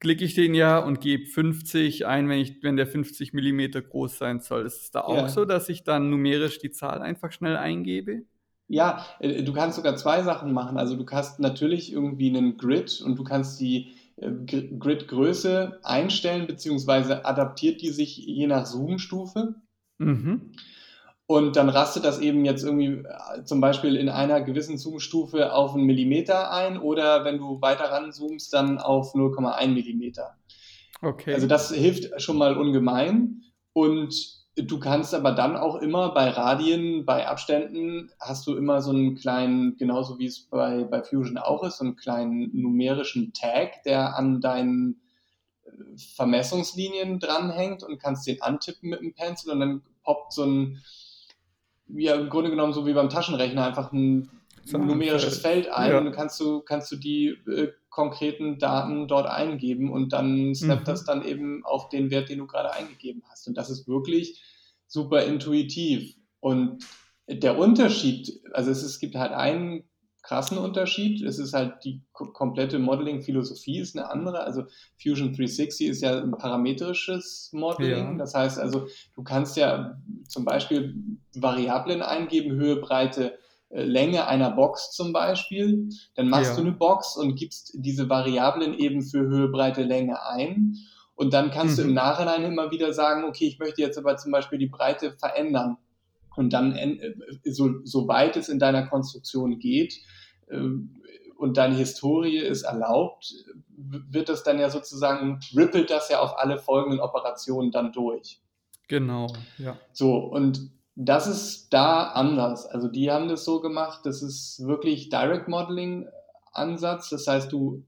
klicke ich den ja und gebe 50 ein, wenn, ich, wenn der 50 Millimeter groß sein soll. Ist es da auch ja. so, dass ich dann numerisch die Zahl einfach schnell eingebe? Ja, äh, du kannst sogar zwei Sachen machen. Also du hast natürlich irgendwie einen Grid und du kannst die äh, Grid-Größe einstellen, beziehungsweise adaptiert die sich je nach Zoom-Stufe. Mhm. Und dann rastet das eben jetzt irgendwie äh, zum Beispiel in einer gewissen Zoom-Stufe auf einen Millimeter ein oder wenn du weiter ranzoomst, dann auf 0,1 Millimeter. Okay. Also das hilft schon mal ungemein. Und Du kannst aber dann auch immer bei Radien, bei Abständen, hast du immer so einen kleinen, genauso wie es bei, bei Fusion auch ist, so einen kleinen numerischen Tag, der an deinen äh, Vermessungslinien dranhängt und kannst den antippen mit dem Pencil und dann poppt so ein, ja, im Grunde genommen so wie beim Taschenrechner, einfach ein so numerisches Feld ein ja. und dann kannst du, kannst du die äh, konkreten Daten dort eingeben und dann snappt mhm. das dann eben auf den Wert, den du gerade eingegeben hast. Und das ist wirklich super intuitiv. Und der Unterschied, also es, es gibt halt einen krassen Unterschied. Es ist halt die komplette Modeling-Philosophie ist eine andere. Also Fusion 360 ist ja ein parametrisches Modeling. Ja. Das heißt also, du kannst ja zum Beispiel Variablen eingeben, Höhe, Breite, äh, Länge einer Box zum Beispiel, dann machst ja. du eine Box und gibst diese Variablen eben für Höhe, Breite, Länge ein. Und dann kannst mhm. du im. Nachhinein immer wieder sagen, okay, ich möchte jetzt aber zum Beispiel die Breite verändern. Und dann, äh, so, so weit es in deiner Konstruktion geht äh, und deine Historie ist erlaubt, wird das dann ja sozusagen, rippelt das ja auf alle folgenden Operationen dann durch. Genau, ja. So, und das ist da anders. Also die haben das so gemacht, das ist wirklich Direct Modeling Ansatz. Das heißt, du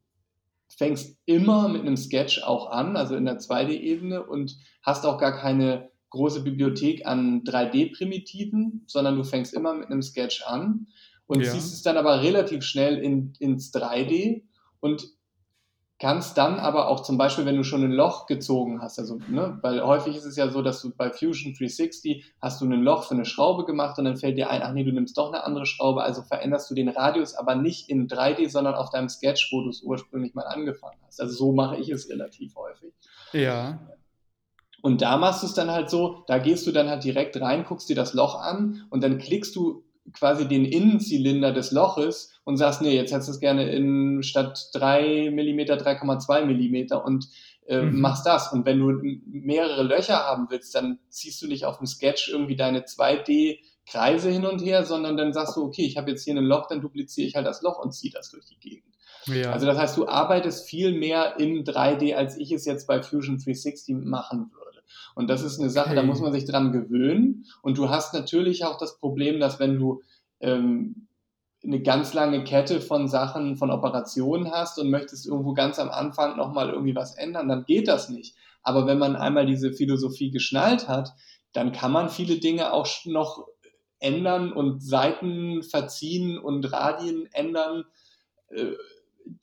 fängst immer mit einem Sketch auch an, also in der 2D-Ebene und hast auch gar keine große Bibliothek an 3D-Primitiven, sondern du fängst immer mit einem Sketch an und ja. siehst es dann aber relativ schnell in, ins 3D und kannst dann aber auch zum Beispiel, wenn du schon ein Loch gezogen hast, also, ne, weil häufig ist es ja so, dass du bei Fusion 360 hast du ein Loch für eine Schraube gemacht und dann fällt dir ein, ach nee, du nimmst doch eine andere Schraube, also veränderst du den Radius aber nicht in 3D, sondern auf deinem Sketch, wo du es ursprünglich mal angefangen hast. Also so mache ich es relativ häufig. Ja. Und da machst du es dann halt so, da gehst du dann halt direkt rein, guckst dir das Loch an und dann klickst du quasi den Innenzylinder des Loches und sagst, nee, jetzt hättest du es gerne in statt 3 mm 3,2 mm und äh, mhm. machst das. Und wenn du mehrere Löcher haben willst, dann ziehst du nicht auf dem Sketch irgendwie deine 2D Kreise hin und her, sondern dann sagst du, okay, ich habe jetzt hier ein Loch, dann dupliziere ich halt das Loch und ziehe das durch die Gegend. Ja. Also das heißt, du arbeitest viel mehr in 3D, als ich es jetzt bei Fusion 360 machen würde. Und das ist eine Sache, okay. da muss man sich dran gewöhnen. Und du hast natürlich auch das Problem, dass wenn du ähm, eine ganz lange Kette von Sachen, von Operationen hast und möchtest irgendwo ganz am Anfang nochmal irgendwie was ändern, dann geht das nicht. Aber wenn man einmal diese Philosophie geschnallt hat, dann kann man viele Dinge auch noch ändern und Seiten verziehen und Radien ändern äh,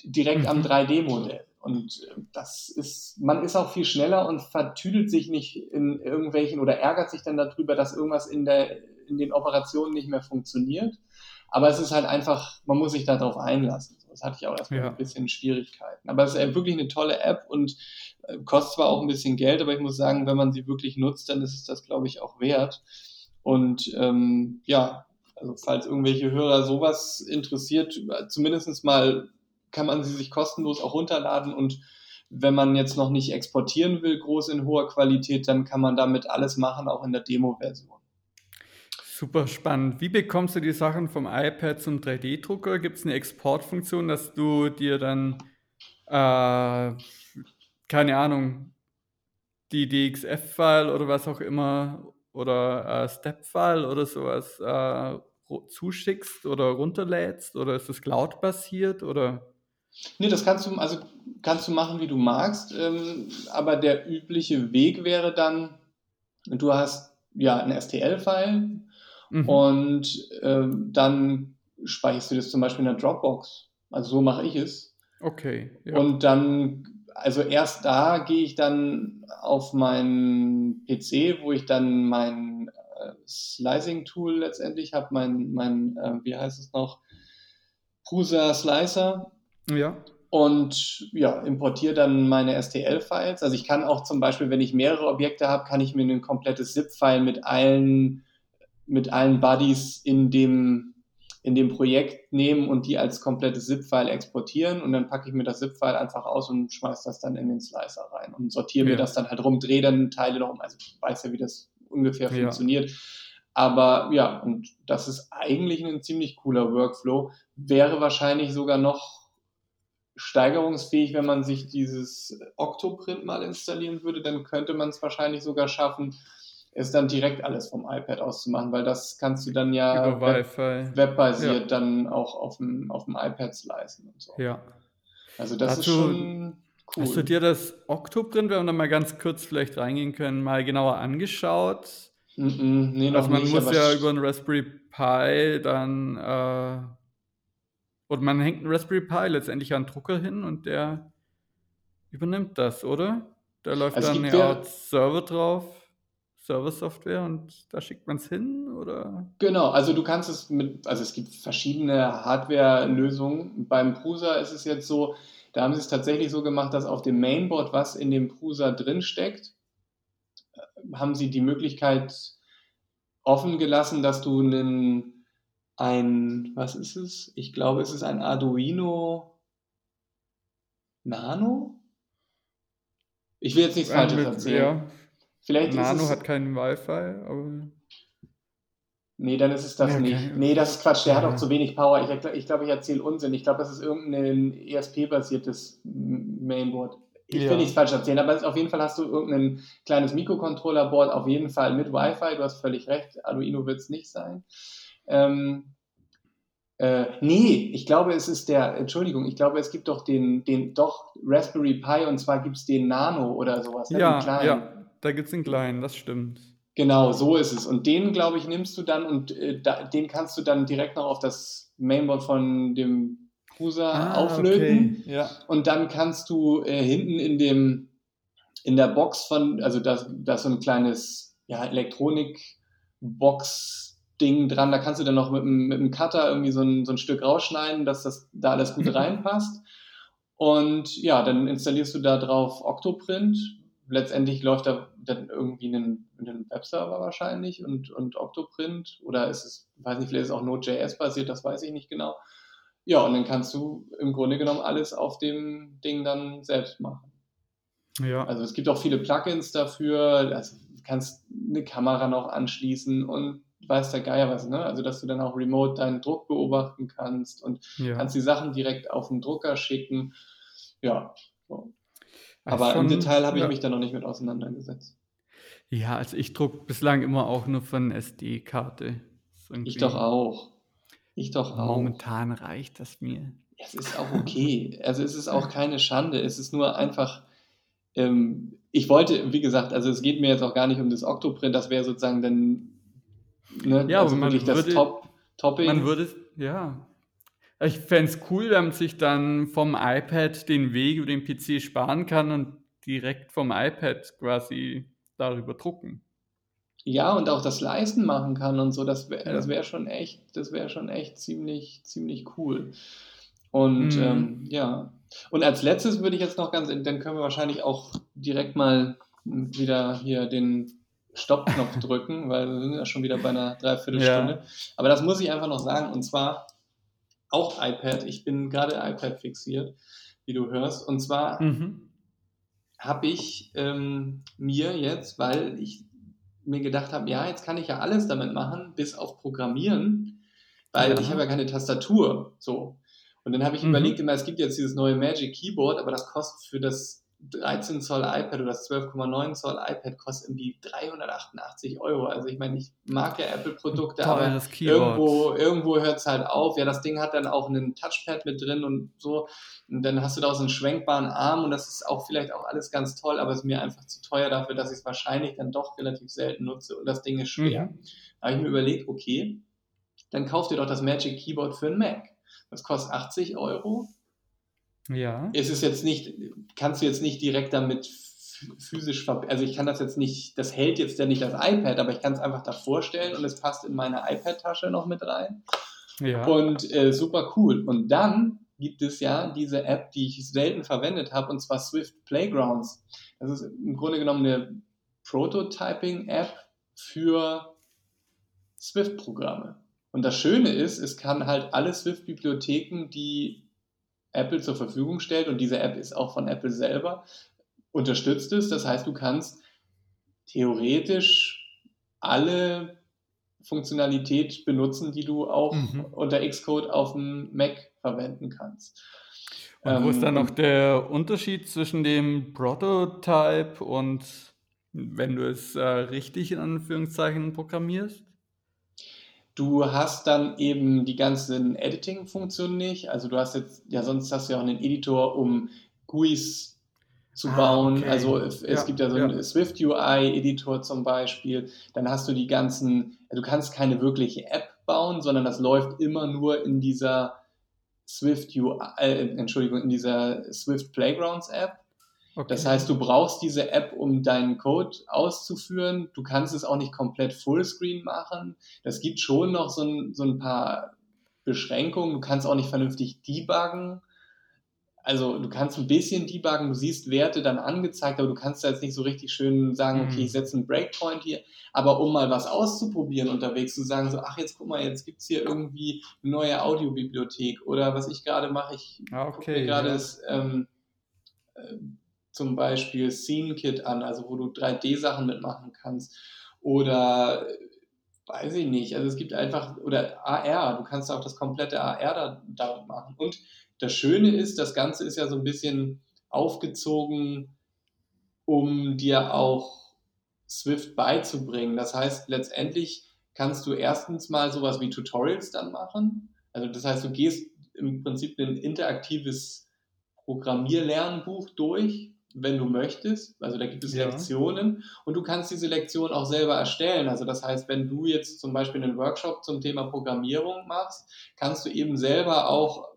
direkt am 3D-Modell. Und äh, das ist, man ist auch viel schneller und vertüdelt sich nicht in irgendwelchen oder ärgert sich dann darüber, dass irgendwas in der, in den Operationen nicht mehr funktioniert. Aber es ist halt einfach, man muss sich darauf einlassen. Das hatte ich auch erstmal Ja. ein bisschen Schwierigkeiten. Aber es ist äh, wirklich eine tolle App und äh, kostet zwar auch ein bisschen Geld, aber ich muss sagen, wenn man sie wirklich nutzt, dann ist es das, glaube ich, auch wert. Und ähm, ja, also falls irgendwelche Hörer sowas interessiert, zumindest mal kann man sie sich kostenlos auch runterladen und wenn man jetzt noch nicht exportieren will, groß in hoher Qualität, dann kann man damit alles machen, auch in der Demo-Version. Super spannend. Wie bekommst du die Sachen vom iPad zum 3D-Drucker? Gibt es eine Exportfunktion, dass du dir dann, äh, keine Ahnung, die DXF-File oder was auch immer oder äh, Step-File oder sowas äh, zuschickst oder runterlädst? Oder ist das Cloud-basiert? Oder? Nee, das kannst du, also kannst du machen, wie du magst, ähm, aber der übliche Weg wäre dann, du hast ja ein STL-File Mhm. und ähm, dann speicherst du das zum Beispiel in der Dropbox. Also so mache ich es. Okay, ja. Und dann, also erst da gehe ich dann auf meinen PC, wo ich dann mein äh, Slicing-Tool letztendlich habe, mein, mein äh, wie heißt es noch, Prusa Slicer ja. und ja, importiere dann meine STL-Files. Also ich kann auch zum Beispiel, wenn ich mehrere Objekte habe, kann ich mir ein komplettes ZIP-File mit allen, mit allen Buddies in dem, in dem Projekt nehmen und die als komplettes ZIP-File exportieren und dann packe ich mir das ZIP-File einfach aus und schmeiße das dann in den Slicer rein und sortiere mir Ja. das dann halt rum, drehe dann Teile noch um. Also ich weiß ja, wie das ungefähr Ja. funktioniert. Aber ja, und das ist eigentlich ein ziemlich cooler Workflow. Wäre wahrscheinlich sogar noch steigerungsfähig, wenn man sich dieses Octoprint mal installieren würde, dann könnte man es wahrscheinlich sogar schaffen, es dann direkt alles vom iPad auszumachen, weil das kannst du dann ja web, webbasiert Ja. dann auch auf dem, auf dem iPad slicen und so. Ja. Also das ist Dazu- schon cool. Hast du dir das Octoprint, wenn wir da mal ganz kurz vielleicht reingehen können, mal genauer angeschaut? Mm, mm, nee, noch Also man nicht, muss ja über einen Raspberry Pi dann, äh, oder man hängt einen Raspberry Pi letztendlich an den Drucker hin und der übernimmt das, oder? Da läuft Also dann eine ja- Art Server drauf, Server-Software und da schickt man es hin, oder? Genau, also du kannst es mit, also es gibt verschiedene Hardware-Lösungen. Beim Prusa ist es jetzt so, da haben sie es tatsächlich so gemacht, dass auf dem Mainboard, was in dem Prusa drin steckt, äh, haben sie die Möglichkeit offen gelassen, dass du einen, ein, was ist es? Ich glaube, es ist ein Arduino Nano? Ich will jetzt nichts Falsches erzählen. Ja, Vielleicht Nano hat keinen Wi-Fi, aber Nee, dann ist es das Ja, okay. nicht. Nee, das ist Quatsch. Der hat Ja. auch zu wenig Power. Ich glaube, ich, glaub, ich erzähle Unsinn. Ich glaube, das ist irgendein ESP-basiertes Mainboard. Ich will nichts falsch erzählen, aber auf jeden Fall hast du irgendein kleines Mikrocontroller-Board, auf jeden Fall mit Wi-Fi. Du hast völlig recht. Arduino wird es nicht sein. Ähm, äh, nee, ich glaube, es ist der, Entschuldigung, ich glaube, es gibt doch den, den doch Raspberry Pi und zwar gibt es den Nano oder sowas. ne, den ja, kleinen. ja, da gibt es einen kleinen, das stimmt. Genau, so ist es. Und den, glaube ich, nimmst du dann und äh, da, den kannst du dann direkt noch auf das Mainboard von dem Cruiser auflöten. Ah, okay. Ja. Und dann kannst du äh, hinten in dem in der Box von, also da da ist so ein kleines ja, Elektronik-Box-Ding dran, da kannst du dann noch mit, mit dem Cutter irgendwie so ein, so ein Stück rausschneiden, dass das da alles gut reinpasst. Und ja, dann installierst du da drauf Octoprint. Letztendlich läuft da dann irgendwie ein, ein Webserver wahrscheinlich und, und Octoprint. Oder ist es, weiß nicht, vielleicht ist es auch Node.js basiert, das weiß ich nicht genau. Ja, und dann kannst du im Grunde genommen alles auf dem Ding dann selbst machen. Ja. Also es gibt auch viele Plugins dafür. Also du kannst eine Kamera noch anschließen und weiß der Geier was, ne? Also dass du dann auch remote deinen Druck beobachten kannst und ja. kannst die Sachen direkt auf den Drucker schicken. Ja, so. Ah, aber schon- im Detail habe ich ja. mich da noch nicht mit auseinandergesetzt. Ja, also ich druck bislang immer auch nur von SD-Karte. Ich doch auch. Ich doch auch. Momentan reicht das mir. Es ist auch okay. Also es ist auch keine Schande. Es ist nur einfach, ähm, ich wollte, wie gesagt, also es geht mir jetzt auch gar nicht um das Octoprint, das wäre sozusagen dann ne, Ja, also aber man würde- Top, Topping. Man würde, ja. Ich fände es cool, wenn man sich dann vom iPad den Weg über den PC sparen kann und direkt vom iPad quasi darüber drucken. Ja, und auch das Leisten machen kann und so, das wäre das Ja. wäre schon echt das wäre schon echt ziemlich ziemlich cool. Und, Mhm. ähm, ja. Und als Letztes würde ich jetzt noch ganz dann können wir wahrscheinlich auch direkt mal, wieder hier den Stoppknopf drücken, weil wir sind ja schon wieder bei 'ner 3/4 Ja. Aber das muss ich einfach noch sagen, und zwar auch iPad. Ich bin grade iPad fixiert, wie du hörst. Und zwar Mhm. habe ich, ähm, mir jetzt, weil ich mir gedacht habe: „Ja, jetzt kann ich ja alles damit machen, bis auf Programmieren, weil ich habe Ja. ja keine Tastatur“, so. Und dann habe ich überlegt Mhm. immer, es gibt jetzt dieses neue Magic Keyboard, aber das kostet für das 13 Zoll iPad oder das 12,9 Zoll iPad kostet irgendwie 388 €. Also, ich meine, ich mag ja Apple-Produkte, aber irgendwo irgendwo hört's halt auf. Ja, das Ding hat dann auch 'nen Touchpad mit drin und so. Und dann hast du da auch so 'n schwenkbaren Arm und das ist auch vielleicht auch alles ganz toll, aber ist mir einfach zu teuer dafür, dass ich's wahrscheinlich dann doch relativ selten nutze und das Ding ist schwer. Mhm. Da habe ich mir überlegt: „Okay, dann kauf dir doch das Magic Keyboard für 'n Mac.“ Das kostet 80 €. Ja. Es ist jetzt nicht kannst du jetzt nicht direkt damit ph physisch verb also, ich kann das jetzt nicht das hält jetzt ja nicht das iPad, aber ich kann's einfach davor stellen und es passt in meine iPad-Tasche noch mit rein. Ja. Und, äh, super cool. Und dann gibt es ja diese App, die ich selten verwendet habe, und zwar Swift Playgrounds. Das ist im Grunde genommen 'ne Prototyping-App für Swift-Programme. Und das Schöne ist, es kann halt alle Swift-Bibliotheken, die Apple zur Verfügung stellt und diese App ist auch von Apple selber, unterstützt es. Das heißt, du kannst theoretisch alle Funktionalität benutzen, die du auch Mhm. unter Xcode auf'm Mac verwenden kannst. Und wo ist Ähm, dann noch der Unterschied zwischen dem Prototype und wenn du es, äh, richtig in Anführungszeichen programmierst? Du hast dann eben die ganzen Editing-Funktionen nicht. Also, du hast jetzt ja, sonst hast du ja auch 'nen Editor, um GUIs zu Ah, bauen. Also, okay. es es Ja, gibt ja so ja. 'n Swift UI-Editor zum Beispiel. Dann hast du die ganzen du kannst keine wirkliche App bauen, sondern das läuft immer nur in dieser Swift UI äh, Entschuldigung, in dieser Swift Playgrounds App. Das Okay. heißt, du brauchst diese App, um deinen Code auszuführen. Du kannst es auch nicht komplett Fullscreen machen. Es gibt schon noch so 'n so 'n paar Beschränkungen. Du kannst auch nicht vernünftig debuggen. Also, du kannst 'n bisschen debuggen, du siehst Werte dann angezeigt, aber du kannst da jetzt nicht so richtig schön sagen: „Okay, ich Mhm. setze 'n Breakpoint hier.“ Aber um mal was auszuprobieren unterwegs, zu sagen so: „Ach, jetzt guck mal, jetzt gibt's hier irgendwie 'ne neue Audiobibliothek.“ Oder was ich grade mache, ich Ah, okay, grade ja. das, ähm, ähm, zum Beispiel Scene-Kit an, also, wo du 3D-Sachen mitmachen kannst. Oder, weiß ich nicht. Also, es gibt einfach oder AR, du kannst auch das komplette AR da damit machen. Und das Schöne ist, das Ganze ist ja so 'n bisschen aufgezogen, um dir auch Swift beizubringen. Das heißt, letztendlich kannst du erstens mal so was wie Tutorials dann machen. Also, das heißt, du gehst im Prinzip 'nen interaktives Programmierlernbuch durch, wenn du möchtest. Also, da gibt es Ja. Lektionen und du kannst diese Lektionen auch selber erstellen. Also, das heißt, wenn du jetzt zum Beispiel 'nen Workshop zum Thema Programmierung machst, kannst du eben selber auch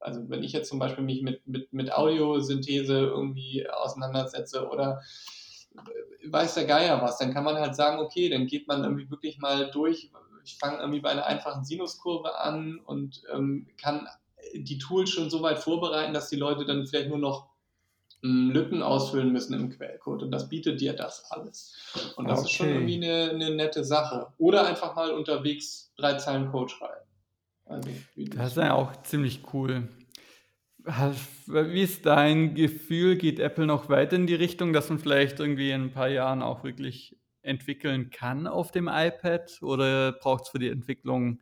also, wenn ich jetzt zum Beispiel mich mit mit mit Audiosynthese irgendwie auseinandersetze oder weiß der Geier was, dann kann man halt sagen: „Okay, dann geht man irgendwie wirklich mal durch. Ich fange irgendwie bei 'ner einfachen Sinuskurve an und, ähm, kann die Tools schon so weit vorbereiten, dass die Leute dann vielleicht nur noch, Lücken ausfüllen müssen im Quellcode.“ Und das bietet dir das alles. Und das ist schon irgendwie okay. 'ne 'ne nette Sache. Oder einfach mal unterwegs 3 Zeilen Code schreiben. Also, Das ist ja auch ziemlich cool. Wie ist dein Gefühl? Geht Apple noch weiter in die Richtung, dass man vielleicht irgendwie in 'n paar Jahren auch wirklich entwickeln kann auf dem iPad? Oder braucht's für die Entwicklung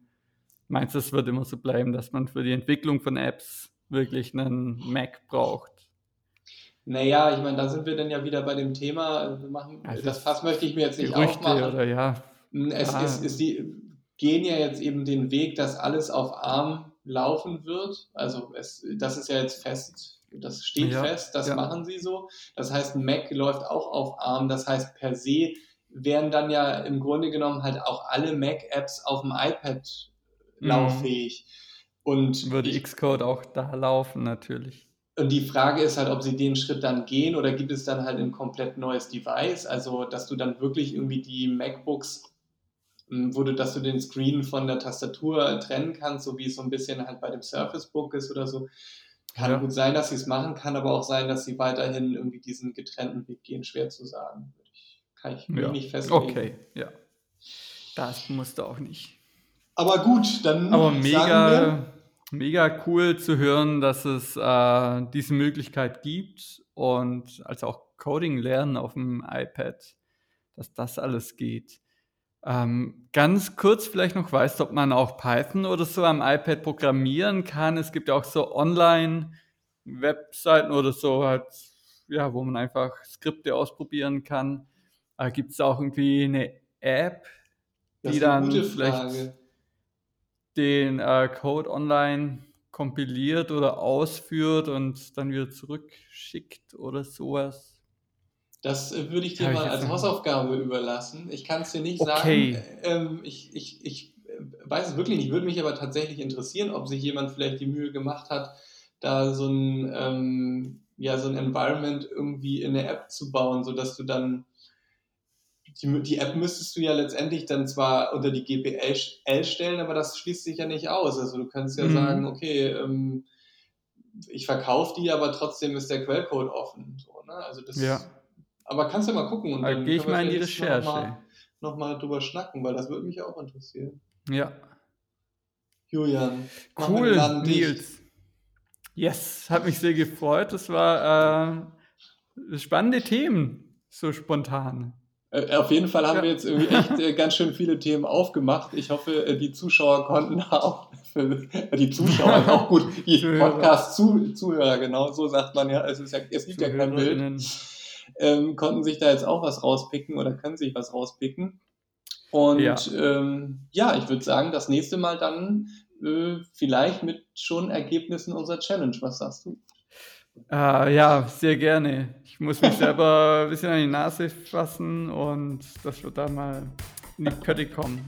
meinst du, es wird immer so bleiben, dass man für die Entwicklung von Apps wirklich 'nen Mac braucht? Na ja, ich meine, da sind wir dann ja wieder bei dem Thema. Wir machen Also, das Fass möchte ich mir jetzt nicht Gerüchte aufmachen. oder ja, Hm, es ist ah. ist die gehen ja jetzt eben den Weg, dass alles auf ARM laufen wird. Also, es das ist ja jetzt fest. Das steht Ja, fest, das ja. machen sie so. Das heißt, Mac läuft auch auf ARM. Das heißt, per se wären dann ja im Grunde genommen halt auch alle Mac-Apps auf'm iPad Mhm. lauffähig. Und Würde ich Xcode auch da laufen natürlich. Und die Frage ist halt, ob sie den Schritt dann gehen oder gibt es dann halt ein komplett neues Device, also dass du dann wirklich irgendwie die MacBooks, hm, wo du, dass du den Screen von der Tastatur trennen kannst, so wie es so ein bisschen halt bei dem Surface Book ist oder so. Kann ja. gut sein, dass sie es machen, kann aber auch sein, dass sie weiterhin irgendwie diesen getrennten Weg gehen. Schwer zu sagen. Kann ich ja. nicht festlegen. Okay, ja. Das musste auch nicht. Aber gut, dann. Aber mega, mega cool zu hören, dass es äh, diese Möglichkeit gibt und also auch Coding lernen auf dem iPad, dass das alles geht. Ähm, ganz kurz vielleicht noch, weißt ob man auch Python oder so am iPad programmieren kann? Es gibt ja auch so Online-Webseiten oder so, halt, ja, wo man einfach Skripte ausprobieren kann. Äh, gibt es auch irgendwie eine App, die dann vielleicht den äh, Code online kompiliert oder ausführt und dann wieder zurückschickt oder sowas? Das äh, würde ich dir Hab mal ich als Hausaufgabe überlassen. Ich kann es dir nicht okay. sagen. Ähm, ich, ich, ich äh, weiß es wirklich nicht. Würde mich aber tatsächlich interessieren, ob sich jemand vielleicht die Mühe gemacht hat, da so ein, ähm, ja, so ein Environment irgendwie in eine App zu bauen, sodass du dann die, die App müsstest du ja letztendlich dann zwar unter die GPL stellen, aber das schließt sich ja nicht aus. Also du kannst ja mhm. sagen, okay, ähm, ich verkaufe die, aber trotzdem ist der Quellcode offen. So, ne? Also das, ja. Aber kannst du mal gucken und dann gehe ich mal in die Recherche. Nochmal noch mal drüber schnacken, weil das würde mich auch interessieren. Ja. Julian, cool, Nils. Yes, hat mich sehr gefreut. Das war äh, spannende Themen, so spontan. Äh, auf jeden Fall haben ja. wir jetzt irgendwie echt äh, ganz schön viele Themen aufgemacht. Ich hoffe, äh, die Zuschauer konnten auch, für, die Zuschauer auch gut, die Podcast-Zuhörer, genau so sagt man ja, es, ist ja, es gibt ja kein Bild, ähm, konnten sich da jetzt auch was rauspicken oder können sich was rauspicken. Und ja, ähm, ja ich würde sagen, das nächste Mal dann äh, vielleicht mit schon Ergebnissen unserer Challenge. Was sagst du? Äh, ja, sehr gerne. Ich muss mich selber ein bisschen an die Nase fassen und das wird da mal in die Pötte kommen.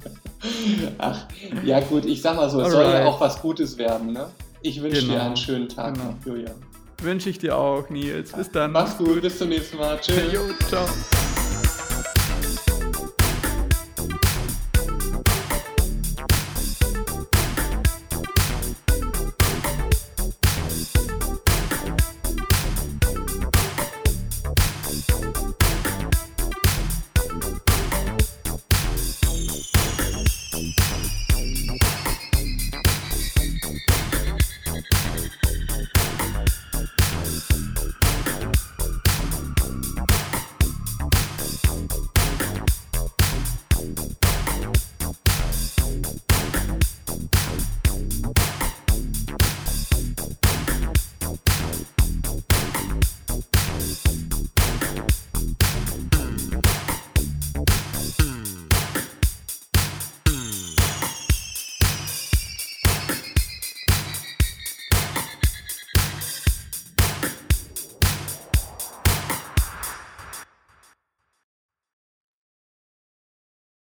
Ach, ja gut, ich sag mal so, es Alright. soll ja auch was Gutes werden, ne? Ich wünsche genau. dir einen schönen Tag genau. Julian. Wünsche ich dir auch, Nils. Bis dann. Mach's gut, bis zum nächsten Mal. Tschüss. Jo, ciao.